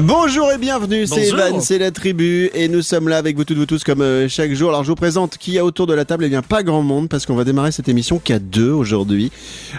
Bonjour et bienvenue, c'est. Evan, c'est la tribu et nous sommes là avec vous toutes, vous tous comme euh, chaque jour. Alors je vous présente qui y a autour de la table, eh bien pas grand monde parce qu'on va démarrer cette émission qu'à deux aujourd'hui.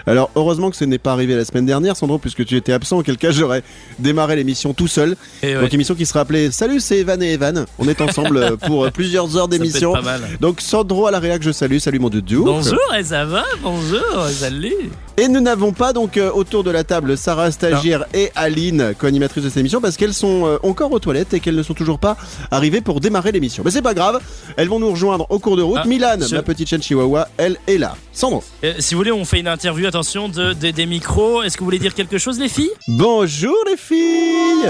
Alors heureusement que ce n'est pas arrivé la semaine dernière Sandro puisque tu étais absent, auquel cas j'aurais démarré l'émission tout seul. Et ouais, Donc émission qui sera appelée Salut c'est Evan et Evan. On est ensemble euh, pour euh, plusieurs heures d'émission. Donc Sandro à la réac, je salue, salut mon doudou. Bonjour, et ça va Bonjour, salut. Et nous n'avons pas donc euh, autour de la table Sarah Stagiaire et Aline, co-animatrice de cette émission, parce qu'elles sont euh, encore aux toilettes et qu'elles ne sont toujours pas arrivées pour démarrer l'émission. Mais c'est pas grave, elles vont nous rejoindre au cours de route. Ah, Milan, je- ma petite chaîne chihuahua, elle est là. Sandro. Euh, si vous voulez, on fait une interview, attention, de, de- des micros. Est-ce que vous voulez dire quelque chose, les filles? Bonjour les filles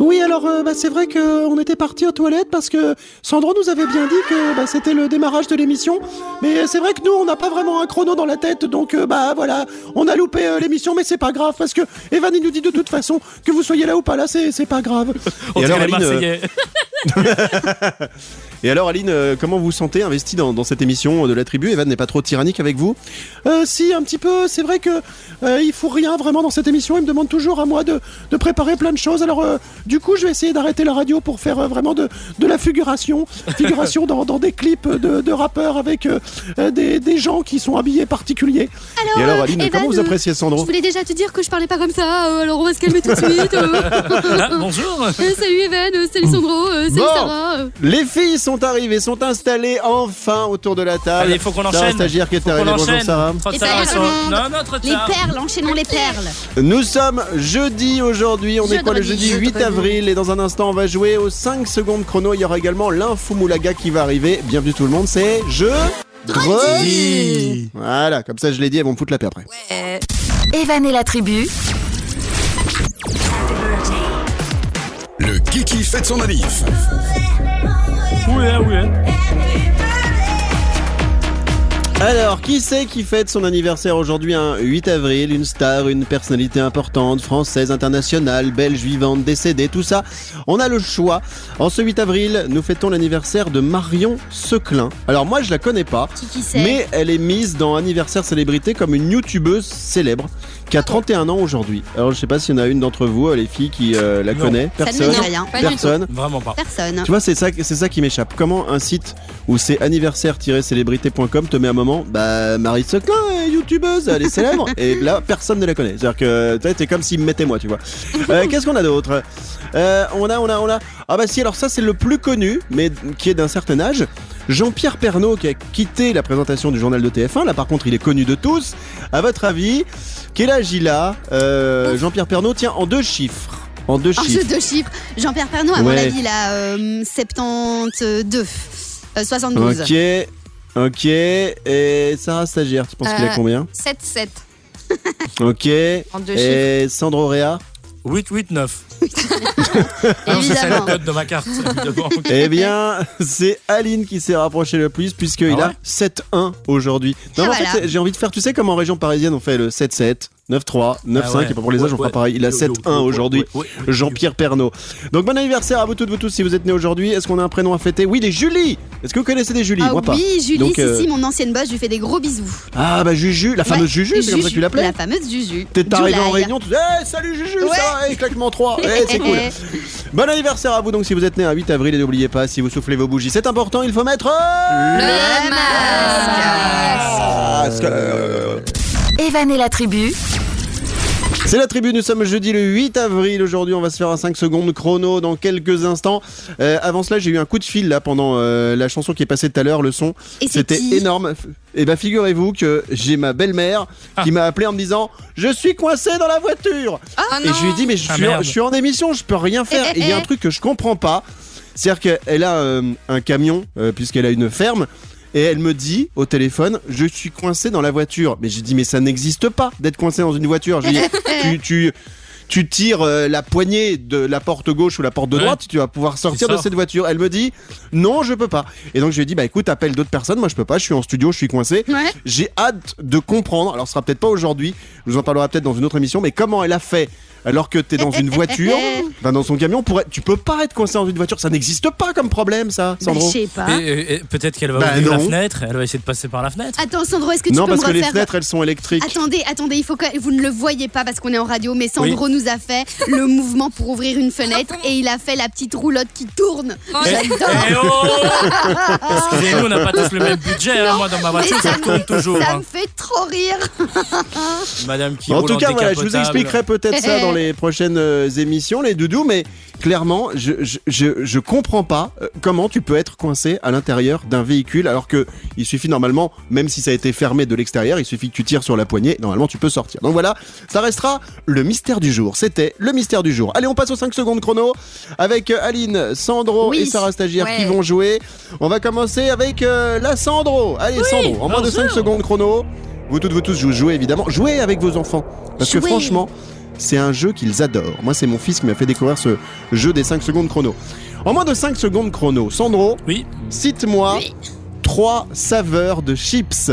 oui, alors euh, bah, c'est vrai qu'on était parti aux toilettes parce que Sandro nous avait bien dit que bah, c'était le démarrage de l'émission. Mais c'est vrai que nous, on n'a pas vraiment un chrono dans la tête, donc euh, bah voilà, on a loupé euh, l'émission, mais c'est pas grave parce que Evan il nous dit de toute façon que vous soyez là ou pas là, c'est c'est pas grave. On Et alors, Aline, euh, Marseillais. Et alors Aline, euh, comment vous vous sentez investi dans, dans cette émission de la tribu? Evan n'est pas trop tyrannique avec vous? Euh, Si, un petit peu. C'est vrai que euh, il faut rien vraiment dans cette émission. Il me demande toujours à moi de, de préparer plein de choses. Alors euh, du coup, je vais essayer d'arrêter la radio pour faire euh, vraiment de, de la figuration, figuration dans, dans des clips de, de rappeurs avec des, des gens qui sont habillés particuliers. Alors, Et alors euh, Aline, Evan, comment vous appréciez Je Sandro voulais déjà te dire que je parlais pas comme ça, euh, alors on va se calmer tout de suite. euh. Ah, bonjour. Euh, salut Evan, euh, salut Sandro, euh, salut Bon. Sarah. euh. Les filles sont arrivées, sont installées enfin autour de la table. Allez, il faut qu'on Sarah enchaîne. stagiaire qui est Faut qu'on arrivée. Bonjour. Sarah. Sont- Non, non, trop Les tard. perles, enchaînons les perles. Nous sommes jeudi aujourd'hui, on est quoi le Jeudi, jeudi 8 jeudi. avril et dans un instant on va jouer aux 5 secondes chrono, il y aura également l'info moulaga qui va arriver. Bienvenue tout le monde, c'est je Voilà, comme ça je l'ai dit, elles vont me foutre la paix après. Evan et la tribu, Le Kiki fête son manif. Oui, hein, oui. Alors, qui c'est qui fête son anniversaire aujourd'hui un 8 avril? Une star, une personnalité importante, française, internationale, belge, vivante, décédée, tout ça. On a le choix. En ce 8 avril, nous fêtons l'anniversaire de Marion Seclin. Alors moi je la connais pas. Qui qui c'est? Mais elle est mise dans Anniversaire Célébrité comme une youtubeuse célèbre qui a 31 ans aujourd'hui. Alors je sais pas s'il y en a une d'entre vous, euh, les filles, qui euh, la Non. connaît. Ça ne me Personne. rien, pas. Personne. Vraiment pas. Personne. Tu vois, c'est ça, c'est ça qui m'échappe. Comment un site où c'est anniversaire-célébrité.com te met un moment, bah Marie Seclin est youtubeuse, elle est célèbre, et là personne ne la connaît. C'est-à-dire que c'est comme s'il me mettait moi, tu vois. Euh, Qu'est-ce qu'on a d'autre? Euh, On a, on a, on a. Ah bah si, alors ça c'est le plus connu, mais qui est d'un certain âge. Jean-Pierre Pernaud qui a quitté la présentation du journal de TF1. Là par contre, il est connu de tous. À votre avis, quel âge il a? Euh, Jean-Pierre Pernaud tient en deux chiffres. En deux Un jeu chiffres. Jean-Pierre Pernaud, à mon avis, il a euh, 72. Euh, 72. Ok, ok. Et Sarah Stagiaire, tu penses qu'il a Euh, combien 7-7. Ok. En deux Et Sandro Rea 8, 8, 9. Non, c'est ça le Évidemment. code de ma carte, évidemment. Eh bien, c'est Aline qui s'est rapproché le plus puisqu'il Ah a ouais 7-1 aujourd'hui. Non, Ah, mais en voilà. fait, j'ai envie de faire, tu sais, comme en région parisienne, on fait le 7-7, 9-3, 9-5, Ah ouais. et pour les âges, on fera pareil. Il a ouais. 7-1 aujourd'hui. Jean-Pierre Pernaud. Donc bon anniversaire à vous toutes, vous tous si vous êtes nés aujourd'hui. Est-ce qu'on a un prénom à fêter? Oui, des Julie Est-ce que vous connaissez des Julie? Ah Moi pas. oui, Julie, Donc, si, euh, si, mon ancienne boss, je lui fais des gros bisous. Ah bah Juju, la fameuse Ouais, Juju, c'est comme ça que tu l'appelais La fameuse Juju. T'es arrivé en réunion, tu dis hey, salut Juju, Ouais. ça va, hey, claquement 3, hey, c'est cool. Bon anniversaire à vous donc si vous êtes né un 8 avril et n'oubliez pas si vous soufflez vos bougies, c'est important, il faut mettre Le masque. Evan et la tribu, C'est la tribu, nous sommes jeudi le 8 avril aujourd'hui, on va se faire un 5 secondes chrono dans quelques instants. Euh, avant cela, j'ai eu un coup de fil là pendant euh, la chanson qui est passée tout à l'heure, le son. C'était énorme. Et ben figurez-vous que j'ai ma belle-mère qui m'a appelé en me disant "Je suis coincé dans la voiture." et je lui ai dit "Mais je Ah, suis, en, je suis en émission, je peux rien faire." Eh, Et il y a eh, un truc que je comprends pas, c'est-à-dire qu'elle a euh, un camion euh, puisqu'elle a une ferme. Et elle me dit au téléphone, je suis coincé dans la voiture. Mais j'ai dit, mais ça n'existe pas d'être coincé dans une voiture. Je lui ai dit, tu, tu, tu tires euh, la poignée de la porte gauche ou la porte de Ouais. droite, tu vas pouvoir sortir de cette voiture. Elle me dit non, je peux pas. Et donc je lui ai dit bah écoute, appelle d'autres personnes, moi je peux pas, je suis en studio, je suis coincé. Ouais. J'ai hâte de comprendre. Alors ce sera peut-être pas aujourd'hui, je vous en parlerai peut-être dans une autre émission, mais comment elle a fait alors que t'es dans une voiture, enfin dans son camion, pour être- tu peux pas être coincé dans une voiture, ça n'existe pas comme problème ça, Bah, Sandro. je sais pas. Et, et- et peut-être qu'elle va Bah, ouvrir la non. fenêtre, elle va essayer de passer par la fenêtre. Attends, Sandro, est-ce que tu non peux parce me que les refaire fenêtres elles sont électriques. Attendez, attendez, il faut que vous ne le voyez pas parce qu'on est en radio, mais Sandro nous a fait le mouvement pour ouvrir une fenêtre et il a fait la petite roulotte qui tourne. Eh, J'adore. eh oh Excusez-nous, on n'a pas tous le même budget. hein. Moi, dans ma voiture, ça tourne toujours. Ça hein. me fait trop rire. Madame qui En roule tout cas, voilà, je vous décapotable. expliquerai peut-être ça dans les prochaines euh, émissions, les doudous, mais clairement, je, je, je, je comprends pas euh, comment tu peux être coincé à l'intérieur d'un véhicule alors que il suffit normalement, même si ça a été fermé de l'extérieur, il suffit que tu tires sur la poignée, normalement tu peux sortir. Donc voilà, ça restera le mystère du jour. C'était le mystère du jour. Allez, on passe aux 5 secondes chrono avec euh, Aline, Sandro Oui. et Sarah Stagiaire Ouais. qui vont jouer. On va commencer avec euh, la Sandro. Allez, Sandro, en moins de bien 5 sûr. secondes chrono. Vous toutes, vous tous, vous jouez évidemment. Jouez avec vos enfants. Parce que franchement, c'est un jeu qu'ils adorent. Moi, c'est mon fils qui m'a fait découvrir ce jeu des 5 secondes chrono. En moins de 5 secondes chrono, Sandro, Oui, cite-moi trois saveurs de chips.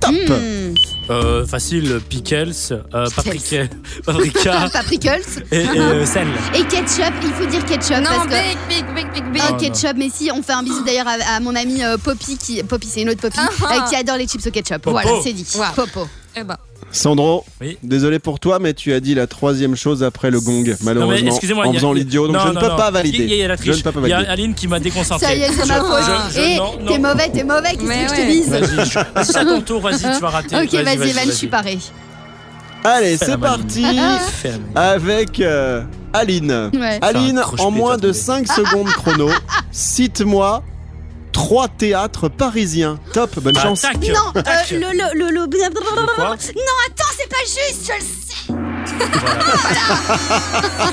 Top Hmm. euh, facile, pickles, euh, paprika, paprika Paprikles et, et, euh, sel. et ketchup. Il faut dire ketchup Non, parce big, big, big, big, big. Oh, non. ketchup, mais si, on fait un bisou d'ailleurs à, à mon ami euh, Poppy, qui, Poppy c'est une autre Poppy, Ah, ah. euh, qui adore les chips au ketchup. Popo. Voilà, c'est dit. Wow. Popo. Eh ben, Sandro, Oui. désolé pour toi, mais tu as dit la troisième chose après le gong, malheureusement, excusez-moi, en faisant l'idiot, donc Non, je ne non, peux non. pas Il y a- il y a valider. la Je triche. ne peux pas Il y a. Aline qui m'a déconcentré. Ça y est, c'est ma faute. Et non, non. t'es mauvais, t'es mauvais, qu'est-ce que je te ouais. dise Vas-y, c'est à ton tour, vas-y, tu vas rater. Ok, vas-y, Evan, je suis paré. Allez, c'est parti la maline. avec euh, Aline. Ouais. Aline, en moins de trouvé. 5 secondes chrono, cite-moi trois théâtres parisiens. Top, bonne chance. tac, Non, euh, tac. le, le, le, Non, attends, c'est pas juste, je le sais.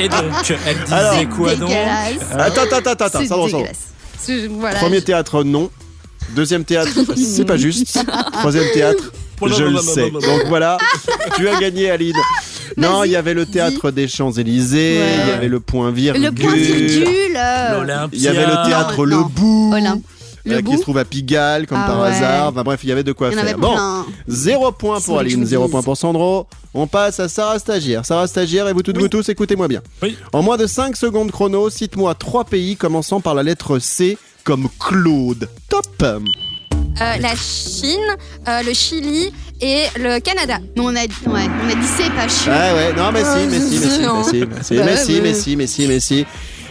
Et donc, elle disait Alors, quoi donc Dégueulasse. Attends, attends, attends, attends, dégueulasse. C'est- Voilà. Premier théâtre, non. Deuxième théâtre, c'est pas juste. Troisième théâtre, je le sais. Donc voilà, tu as gagné, Aline. Non, il y avait le théâtre des Champs-Élysées, Ouais. il y avait le point virgule. Le point virgule. euh, L'Olympia. Il y avait le théâtre Non, Le non. Bout. Olympe. Euh, qui se trouve à Pigalle, comme Ah par ouais. hasard. Enfin bref, il y avait de quoi Il faire. Bon, plein. zéro point pour Aline, zéro point pour Sandro. On passe à Sarah Stagiaire. Sarah Stagiaire, et vous toutes, Oui. vous tous, écoutez-moi bien. Oui. En moins de 5 secondes chrono, cite-moi trois pays commençant par la lettre C comme Claude. Top euh, la Chine, euh, le Chili et le Canada. Mais on a, ouais, on a dit c'est pas chiant. Ah ouais, non, mais si, mais si, mais si, mais si, mais si, mais si, mais si, mais si, mais si.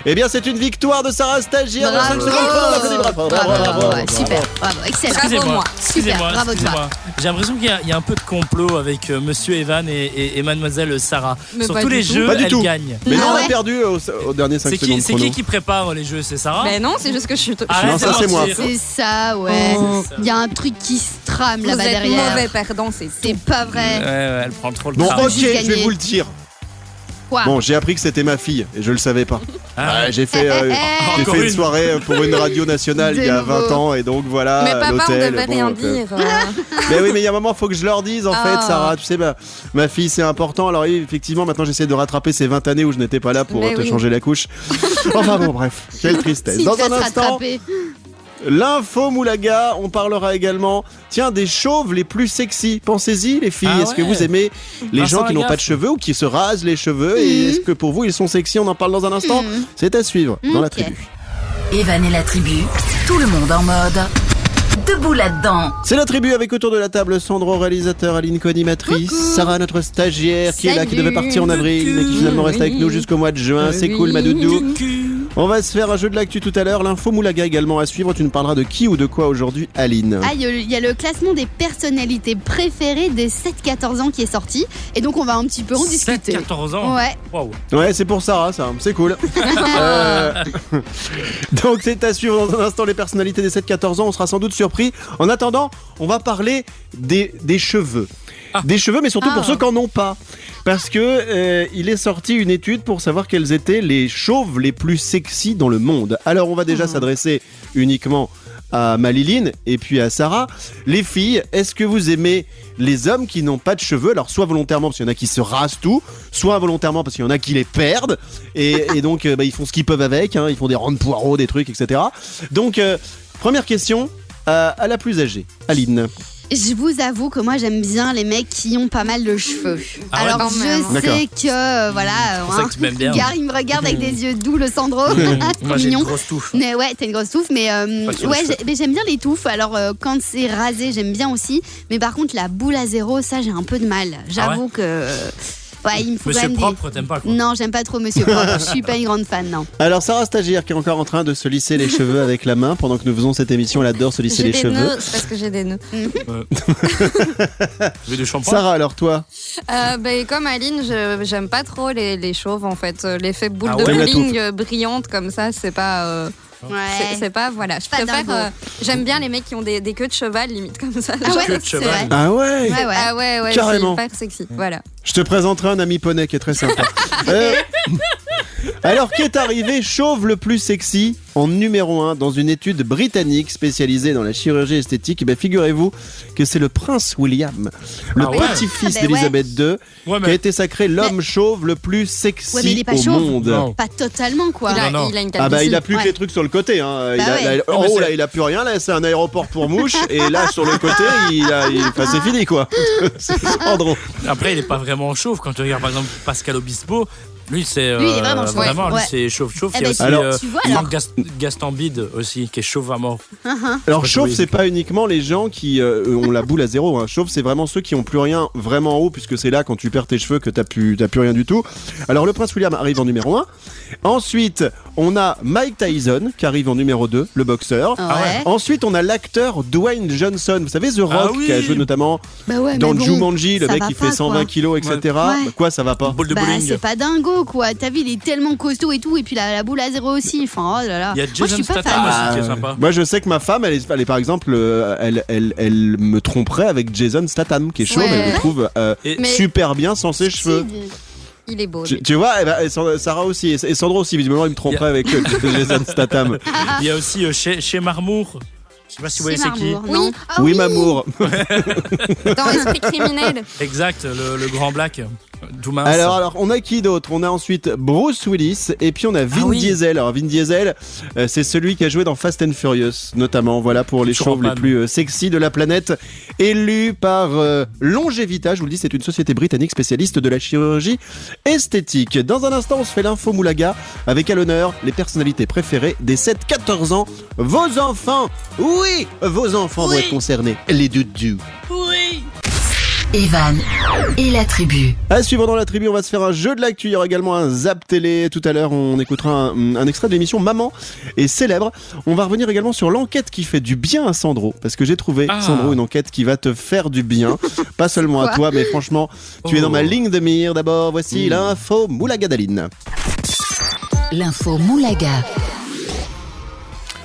Eh bien, c'est une victoire de Sarah Stagiaire dans 5 Bravo. secondes. On applaudit, bravo, bravo, Bravo, bravo, ouais, bravo. super, bravo, excellent. Bravo, Excusez-moi, moi. excusez-moi, Super, bravo. J'ai l'impression qu'il y, a- il y a un peu de complot avec euh, Monsieur Evan et, et- et Mademoiselle Sarah. Mais Sur tous du les tout. jeux, Pas du elle tout. gagne. Mais non, Ah on a ouais perdu au, au dernier 5 C'est qui, secondes c'est qui qui prépare les jeux C'est Sarah Ben non, c'est juste que je suis. Arrête Non, de ça, c'est moi. C'est ça, ouais. Il y a un truc qui se trame Vous là-bas êtes derrière. mauvais perdant, c'est C'est pas Ouais, vrai. ouais, elle prend trop le Bon, ok, je vais vous le dire. Quoi Bon, j'ai appris que c'était ma fille et je le savais pas. Ah, j'ai fait, euh, j'ai Encore fait une une. soirée pour une radio nationale il y a nouveau. 20 ans et donc voilà. Mais papa, on l'hôtel, devait bon, rien euh, dire. Mais oui, mais il y a un moment, faut que je leur dise en Ah. fait, Sarah. Tu sais, bah, ma fille, c'est important. Alors, oui, effectivement, maintenant, j'essaie de rattraper ces 20 années où je n'étais pas là pour Mais te oui. changer la couche. Enfin bon, bref, quelle tristesse. Dans un instant, rattraper. L'info Moulaga. On parlera également, tiens, des chauves les plus sexy. Pensez-y, les filles. Ah Est-ce que vous aimez les Vincent gens qui n'ont pas de cheveux ou qui se rasent les cheveux Et Mhm. est-ce que pour vous, ils sont sexy? On en parle dans un instant. Mhm. C'est à suivre dans la tribu. Evan et la tribu, tout le monde en mode. Debout là-dedans. C'est la tribu avec autour de la table Sandro, réalisateur, Aline co-animatrice, Sarah, notre stagiaire, qui est là, qui devait partir en avril, mais qui finalement reste avec nous jusqu'au mois de juin. C'est cool, ma doudou. On va se faire un jeu de l'actu tout à l'heure. L'info Moulaga également à suivre. Tu nous parleras de qui ou de quoi aujourd'hui, Aline Ah, il y a le- classement des personnalités préférées des 7-14 ans qui est sorti. Et donc, on va un petit peu en 7, discuter. 14 ans. Ouais. Waouh. Ouais, c'est pour Sarah, ça. C'est cool. Euh, Donc, c'est à suivre dans un instant les personnalités des 7-14 ans. On sera sans doute surpris. En attendant, on va parler des, des cheveux. Des cheveux, mais surtout pour Ah. ceux qui n'en ont pas. Parce que euh, il est sorti une étude pour savoir quels étaient les chauves les plus sexy dans le monde. Alors, on va déjà Ah. s'adresser uniquement à Maliline et puis à Sarah. Les filles, est-ce que vous aimez les hommes qui n'ont pas de cheveux? Alors, soit volontairement parce qu'il y en a qui se rasent tout, soit involontairement parce qu'il y en a qui les perdent et, et donc euh, bah, ils font ce qu'ils peuvent avec. hein, ils font des rondes poireaux, des trucs, etc. Donc, euh, première question euh, à la plus âgée, Aline. Je vous avoue que moi j'aime bien les mecs qui ont pas mal de cheveux. Ah ouais Alors je sais que euh, voilà, hein, que tu m'aimes bien. Gare, il me regarde avec des yeux doux le Sandro, trop Moi, j'ai une mignon. grosse touffe. Mais ouais, t'as une grosse touffe, mais euh, ouais, cheveux. j'ai- mais j'aime bien les touffes. Alors euh, quand c'est rasé, j'aime bien aussi. Mais par contre, la boule à zéro, ça j'ai un peu de mal. J'avoue que ouais, il me faut quand Monsieur même propre, t'aimes pas des. quoi Non, j'aime pas trop Monsieur Propre. Je suis pas une grande fan, non. Alors, Sarah Stagiaire qui est encore en train de se lisser les cheveux avec la main pendant que nous faisons cette émission. Elle adore se lisser J'ai les des cheveux. nœuds, c'est parce que j'ai des nœuds. Veux du shampoing Sarah, alors toi Euh, bah, comme Aline, je- j'aime pas trop les, les chauves en fait. Euh, L'effet boule Ah de ouais la bowling euh, brillante comme ça, c'est pas. euh, Ouais. c'est pas. Voilà. Je Pas préfère. euh, J'aime bien les mecs qui ont des, des queues de cheval limite comme ça. Ah ouais, queue de c'est cheval. vrai. Ah ouais Ouais, ouais. Ah ouais, ouais, Carrément. c'est hyper sexy. Voilà. Je te présenterai un ami poney qui est très sympa. Euh, alors, qu'est arrivé chauve le plus sexy en numéro 1 dans une étude britannique spécialisée dans la chirurgie esthétique? Eh bien, Figurez-vous que c'est le prince William, le Ah ouais petit-fils Ah ben d'Elisabeth II, Ouais, qui a été sacré l'homme chauve le plus sexy Ouais, mais il est pas au chauve. monde. Non. Pas totalement quoi. Il, a, Non, non. il a une Ah bah il a plus que les trucs sur le côté hein. il Bah a, ouais. là, en haut il a plus rien là c'est un aéroport pour mouches et là sur le côté il a il- enfin, c'est fini quoi. Après, il est pas vraiment chauve. Quand tu regardes par exemple Pascal Obispo, lui c'est. Lui, il est euh, vraiment chauve. Vraiment, lui Ouais. c'est chauve-chauve. Eh Il y a ben, aussi Alors, euh, tu vois, alors. Bide aussi, qui est chauve à mort. Alors pas chauve c'est pas uniquement les gens qui euh, ont la boule à zéro. Hein. Chauve c'est vraiment ceux qui ont plus rien vraiment en haut puisque c'est là quand tu perds tes cheveux que t'as plus t'as plus rien du tout. Alors le prince William arrive en numéro 1. Ensuite on a Mike Tyson qui arrive en numéro 2, le boxeur. Ouais. Ensuite on a l'acteur Dwayne Johnson. Vous savez The Rock Ah oui. qui a joué notamment Bah ouais, dans mais bon, Jumanji, le mec qui fait 120 quoi. kilos etc. Ouais. Bah, quoi ça va pas Boule de Bah, c'est pas dingo quoi. T'as vu, il est tellement costaud et tout, et puis la, la boule à zéro aussi. Enfin, oh là là. Il y a Moi, je Jason suis pas Statham fan. aussi qui est sympa. Moi, je sais que ma femme, elle est, elle est, par exemple, euh, elle, elle, elle me tromperait avec Jason Statham, qui est chauve, Ouais. elle le trouve euh, Et- Mais- super bien sans ses cheveux. Il est beau. Tu, vois, eh ben, et Sand- Sarah aussi, et Sandro aussi, visiblement, il me tromperait avec euh, Jason Statham. Il y a aussi euh, chez, chez Marmour. Je sais pas si vous voyez c'est qui. Marmour, non Ah oui, Mamour. Dans Esprit criminel. Exact, le, le grand black. Alors, alors, on a qui d'autre? On a ensuite Bruce Willis, et puis on a Vin Ah oui. Diesel. Alors, Vin Diesel, euh, c'est celui qui a joué dans Fast and Furious, notamment, voilà, pour les chauves les plus euh, sexy de la planète. Élu par euh, Longevita, je vous le dis, c'est une société britannique spécialiste de la chirurgie esthétique. Dans un instant, on se fait l'info Moulaga, avec à l'honneur les personnalités préférées des 7-14 ans. Vos enfants, oui, vos enfants vont être concernés, les doudous. Oui Evan et la tribu. À suivre dans la tribu, on va se faire un jeu de l'actu. Il y aura également un zap télé. Tout à l'heure, on écoutera un, un extrait de l'émission Maman est célèbre. On va revenir également sur l'enquête qui fait du bien à Sandro. Parce que j'ai trouvé, Ah. Sandro, une enquête qui va te faire du bien. Pas seulement à toi, mais franchement, tu es dans Oh. ma ligne de mire. D'abord, voici Mm. l'info Moulagadaline. L'info Moulaga.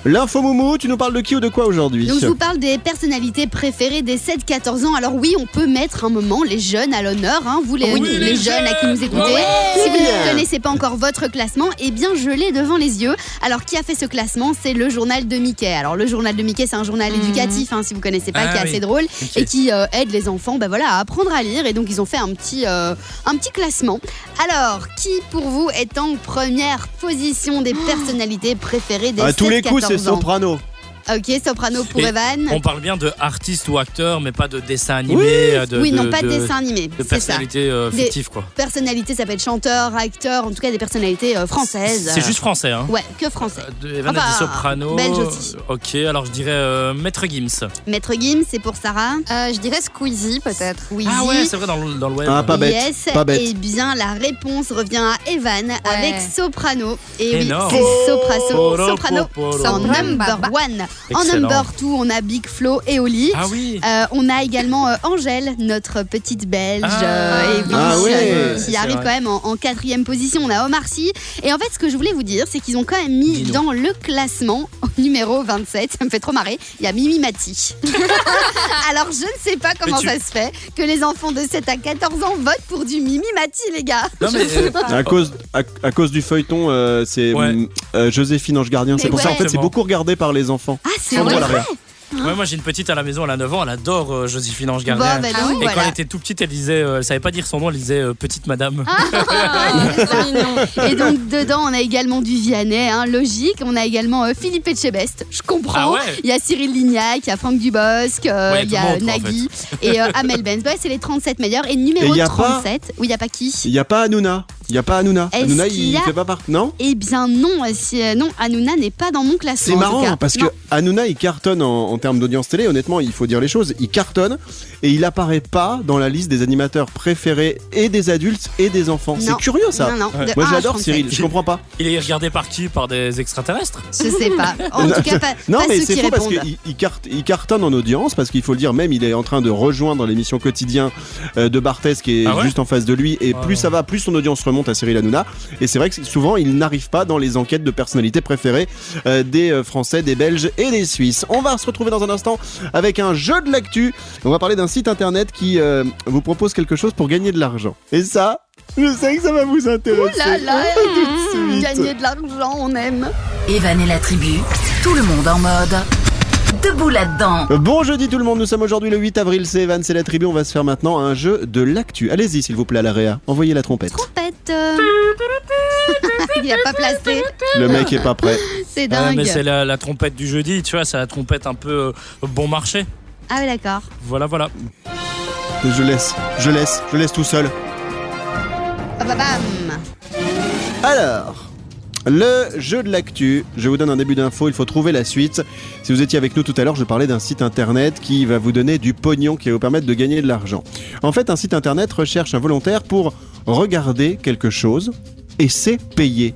L'info Moumou, tu nous parles de qui ou de quoi aujourd'hui Donc je vous parle des personnalités préférées des 7-14 ans. Alors oui, on peut mettre un moment les jeunes à l'honneur, hein, vous les, Oui, les les jeunes à qui nous écoutez. Ouais. si vous ne connaissez pas encore votre classement, eh bien je l'ai devant les yeux. Alors qui a fait ce classement? C'est le journal de Mickey. Alors le journal de Mickey, c'est un journal Mhm. éducatif, hein, si vous connaissez pas, Ah qui est oui. assez drôle et qui euh, aide les enfants, bah voilà, à apprendre à lire. Et donc ils ont fait un petit, euh, un petit classement. Alors qui pour vous est en première position des personnalités préférées des À 7-14 tous les coups, c'est Soprano. Ok, soprano pour Et Evan. On parle bien de artiste ou acteur, mais pas de dessin animé. Oui. euh, de, oui, non, de- pas de, de- dessin animé. De C'est ça. personnalité euh, Des- fictive, quoi. Personnalité, ça peut être chanteur, acteur, en tout cas des personnalités euh, françaises. C'est juste français, hein. Ouais, que français. Euh, Evan a Enfin, dit soprano. belge aussi. Ok, alors je dirais euh, Maître Gims. Maître Gims, c'est pour Sarah. Euh, je dirais Squeezie peut-être. Oui. Ah ouais, c'est vrai dans le, dans le web. Ah, pas bête. Yes. pas bête. Eh bien, la réponse revient à Evan avec Soprano. Et oui, c'est Sopraso, Poro, Soprano poporo. en Soprano. number one. En number two, on a Big Flo et Oli. Ah oui. Euh, on a également euh, Angèle, notre petite belge, Ah. euh, et oui, Ah euh, C'est qui arrive vrai. quand même en, en quatrième position. On a Omar Sy. Et en fait, ce que je voulais vous dire, c'est qu'ils ont quand même mis dans le classement au numéro 27, ça me fait trop marrer, il y a Mimi Mati. Alors, je ne sais pas comment tu- ça se fait que les enfants de 7 à 14 ans votent pour du Mimi Mati, les gars. Non, mais, euh, À cause, à, à cause du feuilleton, euh, c'est Ouais. Joséphine Ange Gardien. C'est pour ça, en fait, c'est beaucoup regardé par les enfants. Ah, c'est vrai. Alaria. Ouais, moi j'ai une petite à la maison, elle a 9 ans, elle adore euh, Joséphine Ange Bon, Gardien. Ah donc. Et quand elle était tout petite, elle disait, euh, elle savait pas dire son nom, elle disait euh, petite madame. Ah, c'est mignon. Et donc dedans, on a également du Vianney, hein, logique. On a également euh, Philippe Etchebest, je comprends. Ah ouais Il y a Cyril Lignac, il y a Franck Dubosc, euh, il y a en Nagui et euh, Amel Benz. Ouais, c'est les 37 meilleurs. Et Et numéro il y a pas- 37, oui, il n'y a pas qui Il n'y a pas Hanouna. Il n'y a pas Hanouna. Hanouna, il y a- fait pas partie. Non Eh bien non, si, euh, non, Hanouna n'est pas dans mon classement. C'est en tout marrant cas. parce que. Hanouna il cartonne en, en termes d'audience télé. Honnêtement, il faut dire les choses. Il cartonne et il apparaît pas dans la liste des animateurs préférés et des adultes et des enfants. C'est curieux ça. Non, non, Ouais. de Moi 1 à j'adore 37. Cyril. Je comprends pas. Il est regardé par qui? Par des extraterrestres? Je sais pas. En tout cas, pas, Non pas mais ceux c'est qui faux parce qu'il il carte- il cartonne en audience parce qu'il faut le dire même il est en train de rejoindre l'émission quotidien euh, de Barthez qui est Ah ouais? juste en face de lui et Ouais, plus ouais. ça va plus son audience remonte à Cyril Hanouna et c'est vrai que souvent il n'arrive pas dans les enquêtes de personnalités préférées euh, des euh, Français, des Belges et des Suisses. On va se retrouver dans un instant avec un jeu de l'actu. On va parler d'un site internet qui euh, vous propose quelque chose pour gagner de l'argent. Et ça, je sais que ça va vous intéresser. Oh là là, suite. gagner de l'argent, on aime. Evan et la tribu, tout le monde en mode. Debout là-dedans. Bon jeudi tout le monde, nous sommes aujourd'hui le 8 avril, c'est Evan, c'est la tribu, on va se faire maintenant un jeu de l'actu. Allez-y s'il vous plaît à la réa, envoyez la trompette. Trompette. euh. Il a pas placé. Le mec est pas prêt. C'est Ouais, dingue. Mais c'est la, la trompette du jeudi, tu vois, c'est la trompette un peu euh, bon marché. ah oui, d'accord. Voilà, voilà. Je laisse, je laisse, je laisse tout seul. Ah, bam. Alors, le jeu de l'actu, je vous donne un début d'info, il faut trouver la suite. Si vous étiez avec nous tout à l'heure, je parlais d'un site internet qui va vous donner du pognon, qui va vous permettre de gagner de l'argent. En fait, un site internet recherche un volontaire pour regarder quelque chose et c'est payé.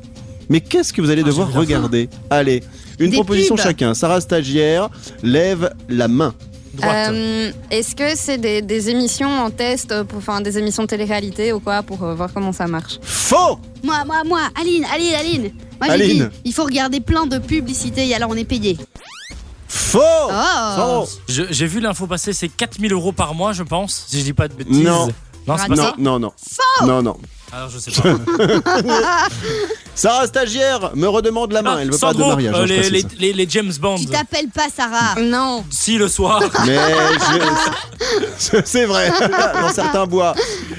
Mais qu'est-ce que vous allez Ah, devoir regarder? Allez, une Des proposition pubs. chacun. Sarah Stagiaire, lève la main. Droite. Euh, Est-ce que c'est des, des émissions en test, pour, enfin des émissions de télé-réalité ou quoi, pour euh, voir comment ça marche? Faux Moi, moi, moi, Aline, Aline, Aline. Moi, j'ai Aline. dit, il faut regarder plein de publicités et alors on est payé. Faux Oh Faux J'ai vu l'info passer, c'est 4000 euros par mois, je pense, si je dis pas de bêtises. Non. Non, c'est pas Non, ça? non, non. Non, non. Alors je sais pas. Sarah Stagiaire me redemande la main, elle veut Sandro, pas de mariage. euh, hein, je les, précise. les- les- les James Bond. Tu t'appelles pas Sarah. Non. Si le soir. Mais je- c'est vrai, dans certains bois.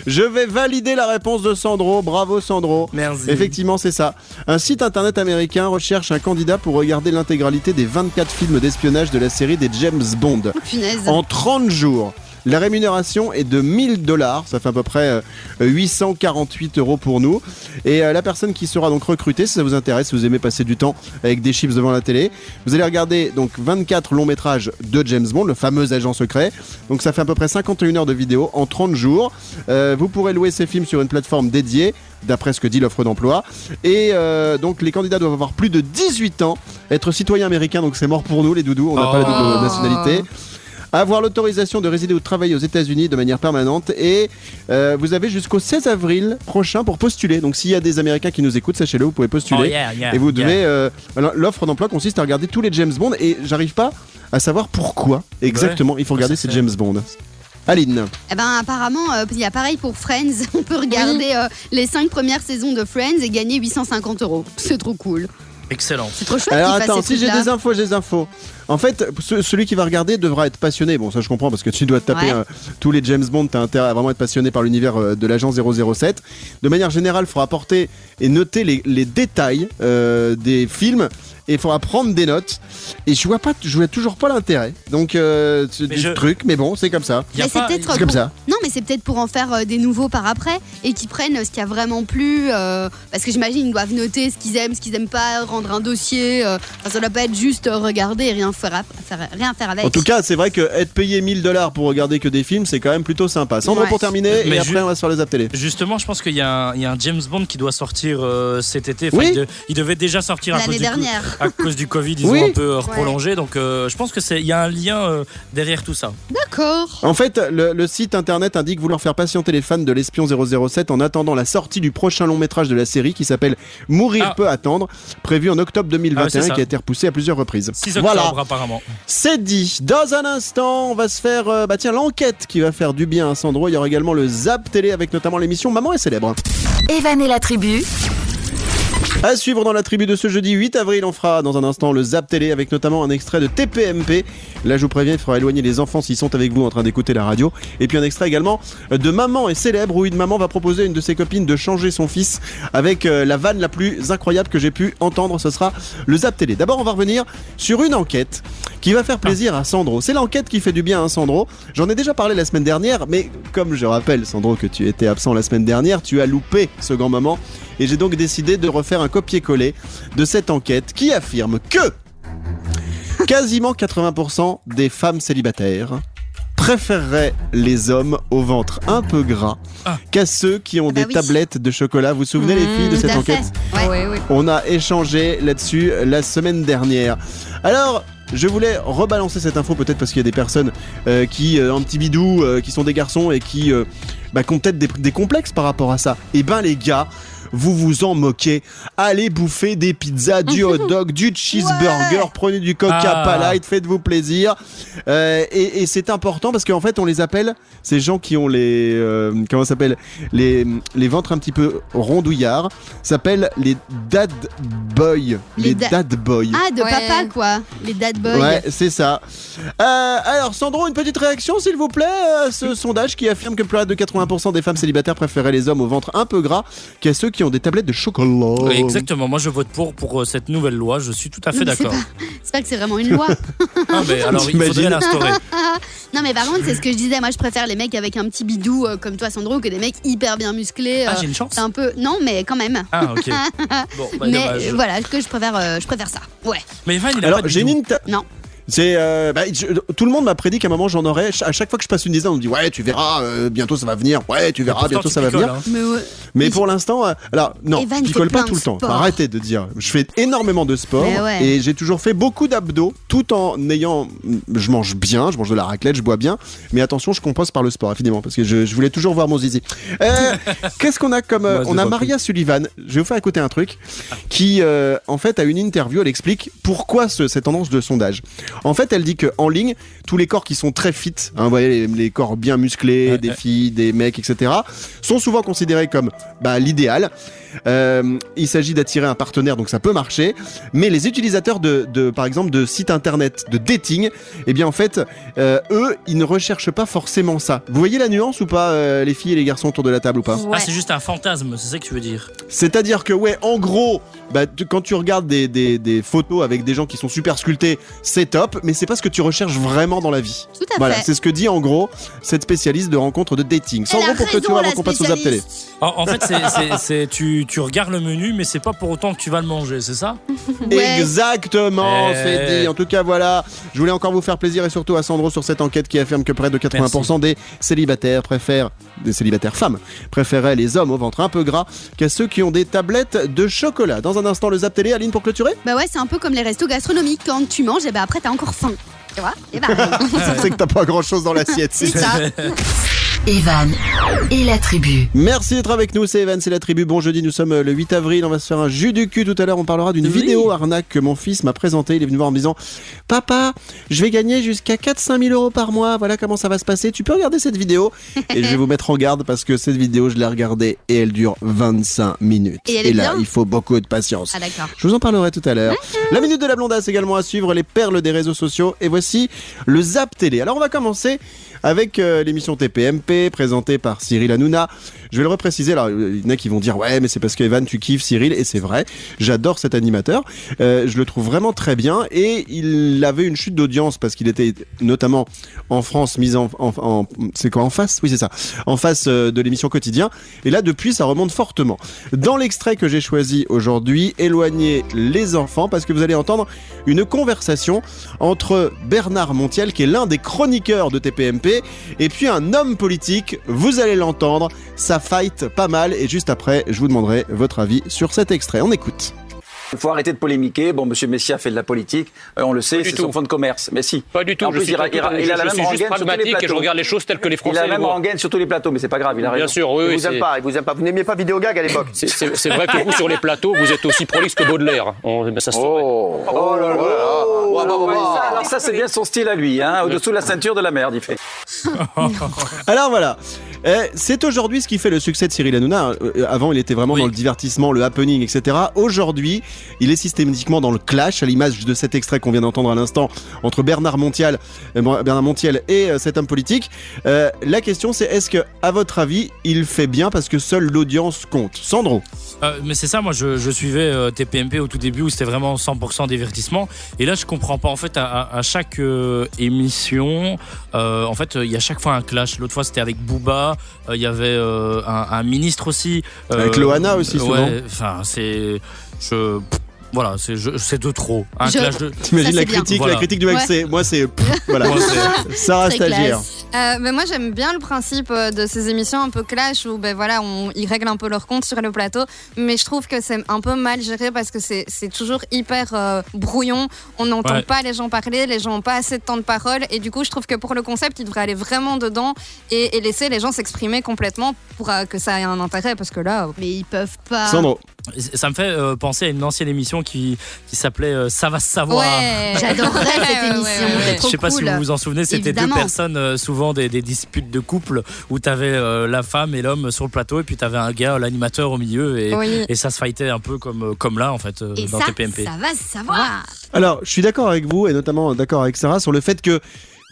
Je vais valider la réponse de Sandro. Bravo Sandro. Merci. Effectivement, c'est ça. Un site internet américain recherche un candidat pour regarder l'intégralité des 24 films d'espionnage de la série des James Bond Punaise. en 30 jours. La rémunération est de 1000 dollars, ça fait à peu près euh, 848 euros pour nous. Et euh, la personne qui sera donc recrutée, si ça vous intéresse, si vous aimez passer du temps avec des chips devant la télé, vous allez regarder donc 24 longs métrages de James Bond, le fameux agent secret. Donc ça fait à peu près 51 heures de vidéo en 30 jours. Euh, vous pourrez louer ces films sur une plateforme dédiée d'après ce que dit l'offre d'emploi. Et euh, donc les candidats doivent avoir plus de 18 ans, être citoyens américains, donc c'est mort pour nous les doudous, on n'a pas la double Oh. nationalité avoir l'autorisation de résider ou de travailler aux États-Unis de manière permanente et euh, vous avez jusqu'au 16 avril prochain pour postuler. Donc s'il y a des Américains qui nous écoutent, sachez-le, vous pouvez postuler. Oh, yeah, yeah, et vous yeah. devez. euh, alors, L'offre d'emploi consiste à regarder tous les James Bond et j'arrive pas à savoir pourquoi exactement il faut regarder ces James Bond. Aline, Eh ben apparemment, euh, il y a pareil pour Friends. On peut regarder euh, les 5 premières saisons de Friends et gagner 850 euros. C'est trop cool. Excellent. C'est trop chouette alors attends, si j'ai des infos, j'ai des infos. En fait, ce- celui qui va regarder devra être passionné. Bon, ça je comprends parce que tu dois te taper Ouais. euh, tous les James Bond, t'as intérêt à vraiment être passionné par l'univers euh, de l'agent 007. De manière générale, il faudra apporter et noter les, les détails euh, des films et il faudra prendre des notes. Et je vois pas, je vois toujours pas l'intérêt. Donc euh, du je- truc, mais bon, c'est comme ça. Mais c'est peut-être C'est comme pour- ça. Non, mais c'est peut-être pour en faire euh, des nouveaux par après et qui prennent ce qui a vraiment plu. euh, parce que j'imagine ils doivent noter ce qu'ils aiment, ce qu'ils aiment pas, rendre un dossier. euh, enfin, ça doit pas être juste euh, regarder et rien faire, faire- rien faire avec. En tout cas, c'est vrai que être payé 1000 dollars pour regarder que des films, c'est quand même plutôt sympa. Sandro Ouais. pour terminer, Mais et après on va sur les apps télé. Justement, je pense qu'il y, a un- il y a un James Bond qui doit sortir euh, cet été. Enfin, Oui. il, de- il devait déjà sortir à cause, du dernière. à cause du Covid. Ils Oui. ont un peu prolongé. Donc, euh, je pense que c'est il y a un lien euh, derrière tout ça. D'accord. En fait, le, le site internet indique vouloir faire patienter les fans de l'espion 007 en attendant la sortie du prochain long métrage de la série qui s'appelle Mourir Ah. peut attendre, prévu en octobre Ah ouais, 2021 c'est ça. qui a été repoussé à plusieurs reprises. 6 octobre, Voilà, apparemment. c'est dit. Dans un instant, on va se faire euh, bah tiens l'enquête qui va faire du bien à Sandro. Il y aura également le Zap télé avec notamment l'émission Maman est célèbre. Evan et la tribu, À suivre dans la tribu de ce jeudi 8 avril, on fera dans un instant le Zap Télé avec notamment un extrait de TPMP. Là, je vous préviens, il faudra éloigner les enfants s'ils sont avec vous en train d'écouter la radio. Et puis un extrait également de Maman est célèbre où une maman va proposer à une de ses copines de changer son fils avec euh, la vanne la plus incroyable que j'ai pu entendre. Ce sera le Zap Télé. D'abord, on va revenir sur une enquête qui va faire plaisir à Sandro. C'est l'enquête qui fait du bien à Sandro. J'en ai déjà parlé la semaine dernière, mais comme je rappelle, Sandro, que tu étais absent la semaine dernière, tu as loupé ce grand moment. Et j'ai donc décidé de refaire un copier-coller de cette enquête qui affirme que quasiment 80% des femmes célibataires préféreraient les hommes au ventre un peu gras Ah. qu'à ceux qui ont Ah bah des oui. tablettes de chocolat. Vous vous souvenez les filles de Tout cette enquête. Ouais. Oui, oui. on a échangé là-dessus la semaine dernière. Alors, je voulais rebalancer cette info peut-être parce qu'il y a des personnes euh, qui euh, un petit bidou, euh, qui sont des garçons et qui, euh, bah, qui ont peut-être des, des complexes par rapport à ça. Eh ben les gars, vous vous en moquez. Allez bouffer des pizzas, du hot dog, du cheeseburger, prenez du coca Ah. light, faites-vous plaisir. Euh, et et c'est important parce qu'en fait on les appelle, ces gens qui ont les... euh, comment ça s'appelle les, les ventres un petit peu rondouillards, s'appellent les dad boys. Les, Les da- dad boys. Ah, de Ouais. papa, quoi. Les dad boys. Ouais, c'est ça. Euh, alors, Sandro, une petite réaction, s'il vous plaît, à ce sondage qui affirme que plus de 80% des femmes célibataires préféraient les hommes au ventre un peu gras qu'à ceux qui ont des tablettes de chocolat. Oui, Exactement, moi je vote pour pour euh, cette nouvelle loi, je suis tout à fait Non, mais c'est d'accord. C'est pas que c'est vraiment une loi. Ah, mais alors il T'imagines faudrait l'instaurer. non, mais par contre, c'est ce que je disais. Moi, je préfère les mecs avec un petit bidou euh, comme toi, Sandro, que des mecs hyper bien musclés. Ah, euh, j'ai une chance. c'est un peu. Non, mais quand même. Ah, ok. Bon, bah, mais dommage. euh, voilà, que je préfère, euh, je préfère ça. Ouais. Mais Evan, il a Alors, pas de j'ai une inter- Non. C'est euh, bah, je- tout le monde m'a prédit qu'à un moment j'en aurais. À chaque fois que je passe une dizaine, on me dit ouais, tu verras, euh, bientôt ça va venir. Ouais, tu verras, bientôt ça va venir. hein. Mais ouais. Mais Mais pour l'instant, euh, alors non, Evan je picole pas tout le temps. Arrêtez de dire. Je fais énormément de sport ouais. et j'ai toujours fait beaucoup d'abdos, tout en ayant. Je mange bien, je mange de la raclette, je bois bien, mais attention, je compose par le sport, évidemment, parce que je, je voulais toujours voir mon zizi. Euh, Qu'est-ce qu'on a comme euh, Moi, On a Maria Sullivan. Je vais vous faire écouter un truc qui, euh, en fait, a une interview. Elle explique pourquoi ce- cette tendance de sondage. En fait, elle dit que en ligne, tous les corps qui sont très fit, hein, vous voyez les, les corps bien musclés, Ouais, des ouais. filles, des mecs, etc., sont souvent considérés comme bah, l'idéal. Euh, il s'agit d'attirer un partenaire, donc ça peut marcher. Mais les utilisateurs de, de, par exemple, de sites internet de dating, eh bien en fait, euh, eux, ils ne recherchent pas forcément ça. Vous voyez la nuance ou pas, euh, les filles et les garçons autour de la table ou pas Ah, Ouais. c'est juste un fantasme, c'est ça que tu veux dire. C'est-à-dire que ouais, en gros, bah, tu- quand tu regardes des, des, des photos avec des gens qui sont super sculptés, c'est top, mais c'est pas ce que tu recherches vraiment dans la vie. Tout à Voilà, c'est ce que dit en gros cette spécialiste de rencontres de dating. Sans gros pour que tu vois avant qu'on passe aux apps télé. En, en fait, c'est- c'est- c'est tu, tu regardes le menu, mais c'est pas pour autant que tu vas le manger, c'est ça Ouais. Exactement, Eh. c'est dit. En tout cas, voilà. Je voulais encore vous faire plaisir et surtout à Sandro sur cette enquête qui affirme que près de 80% des célibataires préfèrent, des célibataires femmes, préféraient les hommes au ventre un peu gras qu'à ceux qui ont des tablettes de chocolat. Dans un instant, le Zap Télé, Aline, pour clôturer Bah ouais, c'est un peu comme les restos gastronomiques. Quand tu manges, et bah après, t'as encore faim. Tu vois? Et bah, C'est que t'as pas grand chose dans l'assiette. c'est c'est ça. Evan et la tribu. Merci d'être avec nous, c'est Evan, c'est la tribu. Bon jeudi, nous sommes euh, le 8 avril, on va se faire un jus du cul tout à l'heure, on parlera d'une Oui. vidéo arnaque que mon fils m'a présentée. Il est venu voir en me disant Papa, je vais gagner jusqu'à 4-5 000 euros par mois, voilà comment ça va se passer. Tu peux regarder cette vidéo Et je vais vous mettre en garde parce que cette vidéo, je l'ai regardée et elle dure 25 minutes. Et elle est là, il faut beaucoup de patience. Ah. Je vous en parlerai tout à l'heure. La minute de la blondasse également à suivre, les perles des réseaux sociaux. Et voici le Zap Télé. Alors on va commencer avec euh, l'émission TPMP présentée par Cyril Hanouna. Je vais le repréciser. Alors il y en a qui vont dire ouais mais c'est parce que Evan tu kiffes Cyril et c'est vrai. J'adore cet animateur. Euh, je le trouve vraiment très bien et il avait une chute d'audience parce qu'il était notamment en France mis en, en, en- c'est quoi en face? Oui c'est ça. En face euh, de l'émission quotidien. Et là depuis ça remonte fortement. Dans l'extrait que j'ai choisi aujourd'hui, éloignez les enfants parce que vous allez entendre une conversation entre Bernard Montiel, qui est l'un des chroniqueurs de TPMP, et puis un homme politique. Vous allez l'entendre, ça fight pas mal. Et juste après, je vous demanderai votre avis sur cet extrait. On écoute. Il faut arrêter de polémiquer. Bon, Monsieur Messia fait de la politique, euh, on le sait, c'est tout. son fonds de commerce. Mais si. Pas du tout. En je suis, il, a- il a- il a la je même rengaine sur tous les pragmatique et je plateaux. regarde les choses telles que les Il Français a la même voient. rengaine sur tous les plateaux, mais c'est pas grave, il a raison. Bien sûr, oui, Il vous aime pas, il vous aime pas. Vous n'aimiez pas Vidéogag à l'époque. C'est vrai que vous, sur les plateaux, vous êtes aussi prolixe que Baudelaire. On- ben, ça se. Oh, oh là là. Oh, bah, ça, c'est bien son style à lui, hein, au-dessous de la ceinture de la merde, il fait. Alors voilà. Eh, c'est aujourd'hui ce qui fait le succès de Cyril Hanouna. Euh, avant, il était vraiment Oui. dans le divertissement, le happening, etc. Aujourd'hui, il est systématiquement dans le clash, à l'image de cet extrait qu'on vient d'entendre à l'instant entre Bernard Montiel, euh, Bernard Montiel et euh, cet homme politique. Euh, la question, c'est est-ce que, à votre avis, il fait bien parce que seule l'audience compte? Sandro Euh, mais c'est ça, moi je, je suivais euh, TPMP au tout début où c'était vraiment 100% divertissement. Et là je comprends pas. En fait, à, chaque euh, émission, euh, en fait, il y a chaque fois un clash. L'autre fois c'était avec Booba, euh, il y avait euh, un, un ministre aussi. euh, Avec Loana aussi, souvent. Ouais, enfin, c'est. Je. Voilà, c'est je- c'est de trop. Un Je-. T'imagines Ça, la critique, Voilà. la critique du mec, Ouais. c'est moi, c'est pff, voilà. Moi, c'est- Sarah stagiaire. Euh, ben moi j'aime bien le principe euh, de ces émissions un peu clash où ben voilà on, ils règlent un peu leur compte sur le plateau mais je trouve que c'est un peu mal géré parce que c'est c'est toujours hyper euh, brouillon on n'entend Ouais. pas les gens parler les gens n'ont pas assez de temps de parole et du coup je trouve que pour le concept ils devraient aller vraiment dedans et, et laisser les gens s'exprimer complètement pour euh, que ça ait un intérêt parce que là Mais ils peuvent pas. Sandro, Ça me fait euh, penser à une ancienne émission qui, qui s'appelait euh, Ça va se savoir. ouais J'adorerais cette émission. ouais, ouais. trop Je sais pas si vous vous en souvenez, c'était deux personnes, euh, souvent des, des disputes de couple, où tu avais la femme et l'homme sur le plateau, et puis tu avais un gars, l'animateur au milieu, et, Oui. et ça se fightait un peu comme, comme là, en fait, euh, Et dans ça, TPMP. ça va se savoir. Alors, je suis d'accord avec vous et notamment d'accord avec Sarah sur le fait que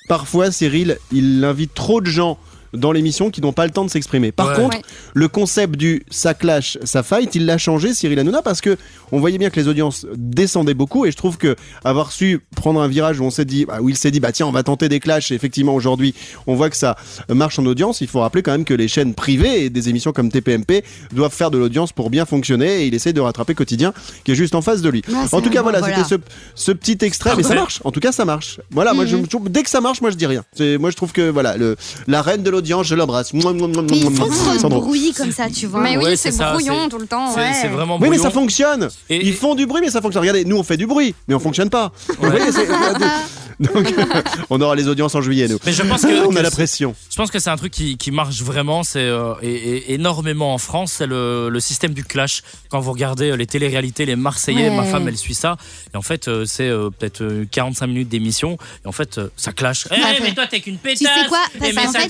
parfois Cyril, il invite trop de gens dans l'émission qui n'ont pas le temps de s'exprimer. Par Ouais. contre, Ouais. le concept du ça clash, ça fight, il l'a changé Cyril Hanouna parce que on voyait bien que les audiences descendaient beaucoup et je trouve que avoir su prendre un virage où on s'est dit bah, où il s'est dit bah tiens, on va tenter des clashs et effectivement aujourd'hui, on voit que ça marche en audience, il faut rappeler quand même que les chaînes privées et des émissions comme TPMP doivent faire de l'audience pour bien fonctionner et il essaie de rattraper quotidien qui est juste en face de lui. Ah, en tout cas, voilà, voilà. c'était ce, ce petit extrait, mais ça marche. En tout cas, ça marche. Voilà, moi, Mhm. je- dès que ça marche, moi, je dis rien. Moi, je trouve que voilà, le, la reine de l'audience, je l'embrasse. Mais ils font trop de bruit comme ça, tu vois. mais oui Ouais, c'est brouillon tout le temps C'est ouais. vraiment Oui, mais ça fonctionne. Et- Ils font du bruit, mais ça fonctionne. Regardez, nous, on fait du bruit, mais on fonctionne pas. Vous voyez, c'est- Donc, on aura les audiences en juillet, nous. Mais je pense que, on que a la c'est- pression. je pense que c'est un truc qui, qui marche vraiment, c'est euh, et, et énormément en France, c'est le, le système du clash. Quand vous regardez euh, les téléréalités, les Marseillais, Ouais. ma femme elle suit ça, et en fait euh, c'est euh, peut-être euh, 45 minutes d'émission, et en fait ça clash. Eh, Ouais. mais toi t'es qu'une pétasse. Tu sais quoi? Eh, Parce fait,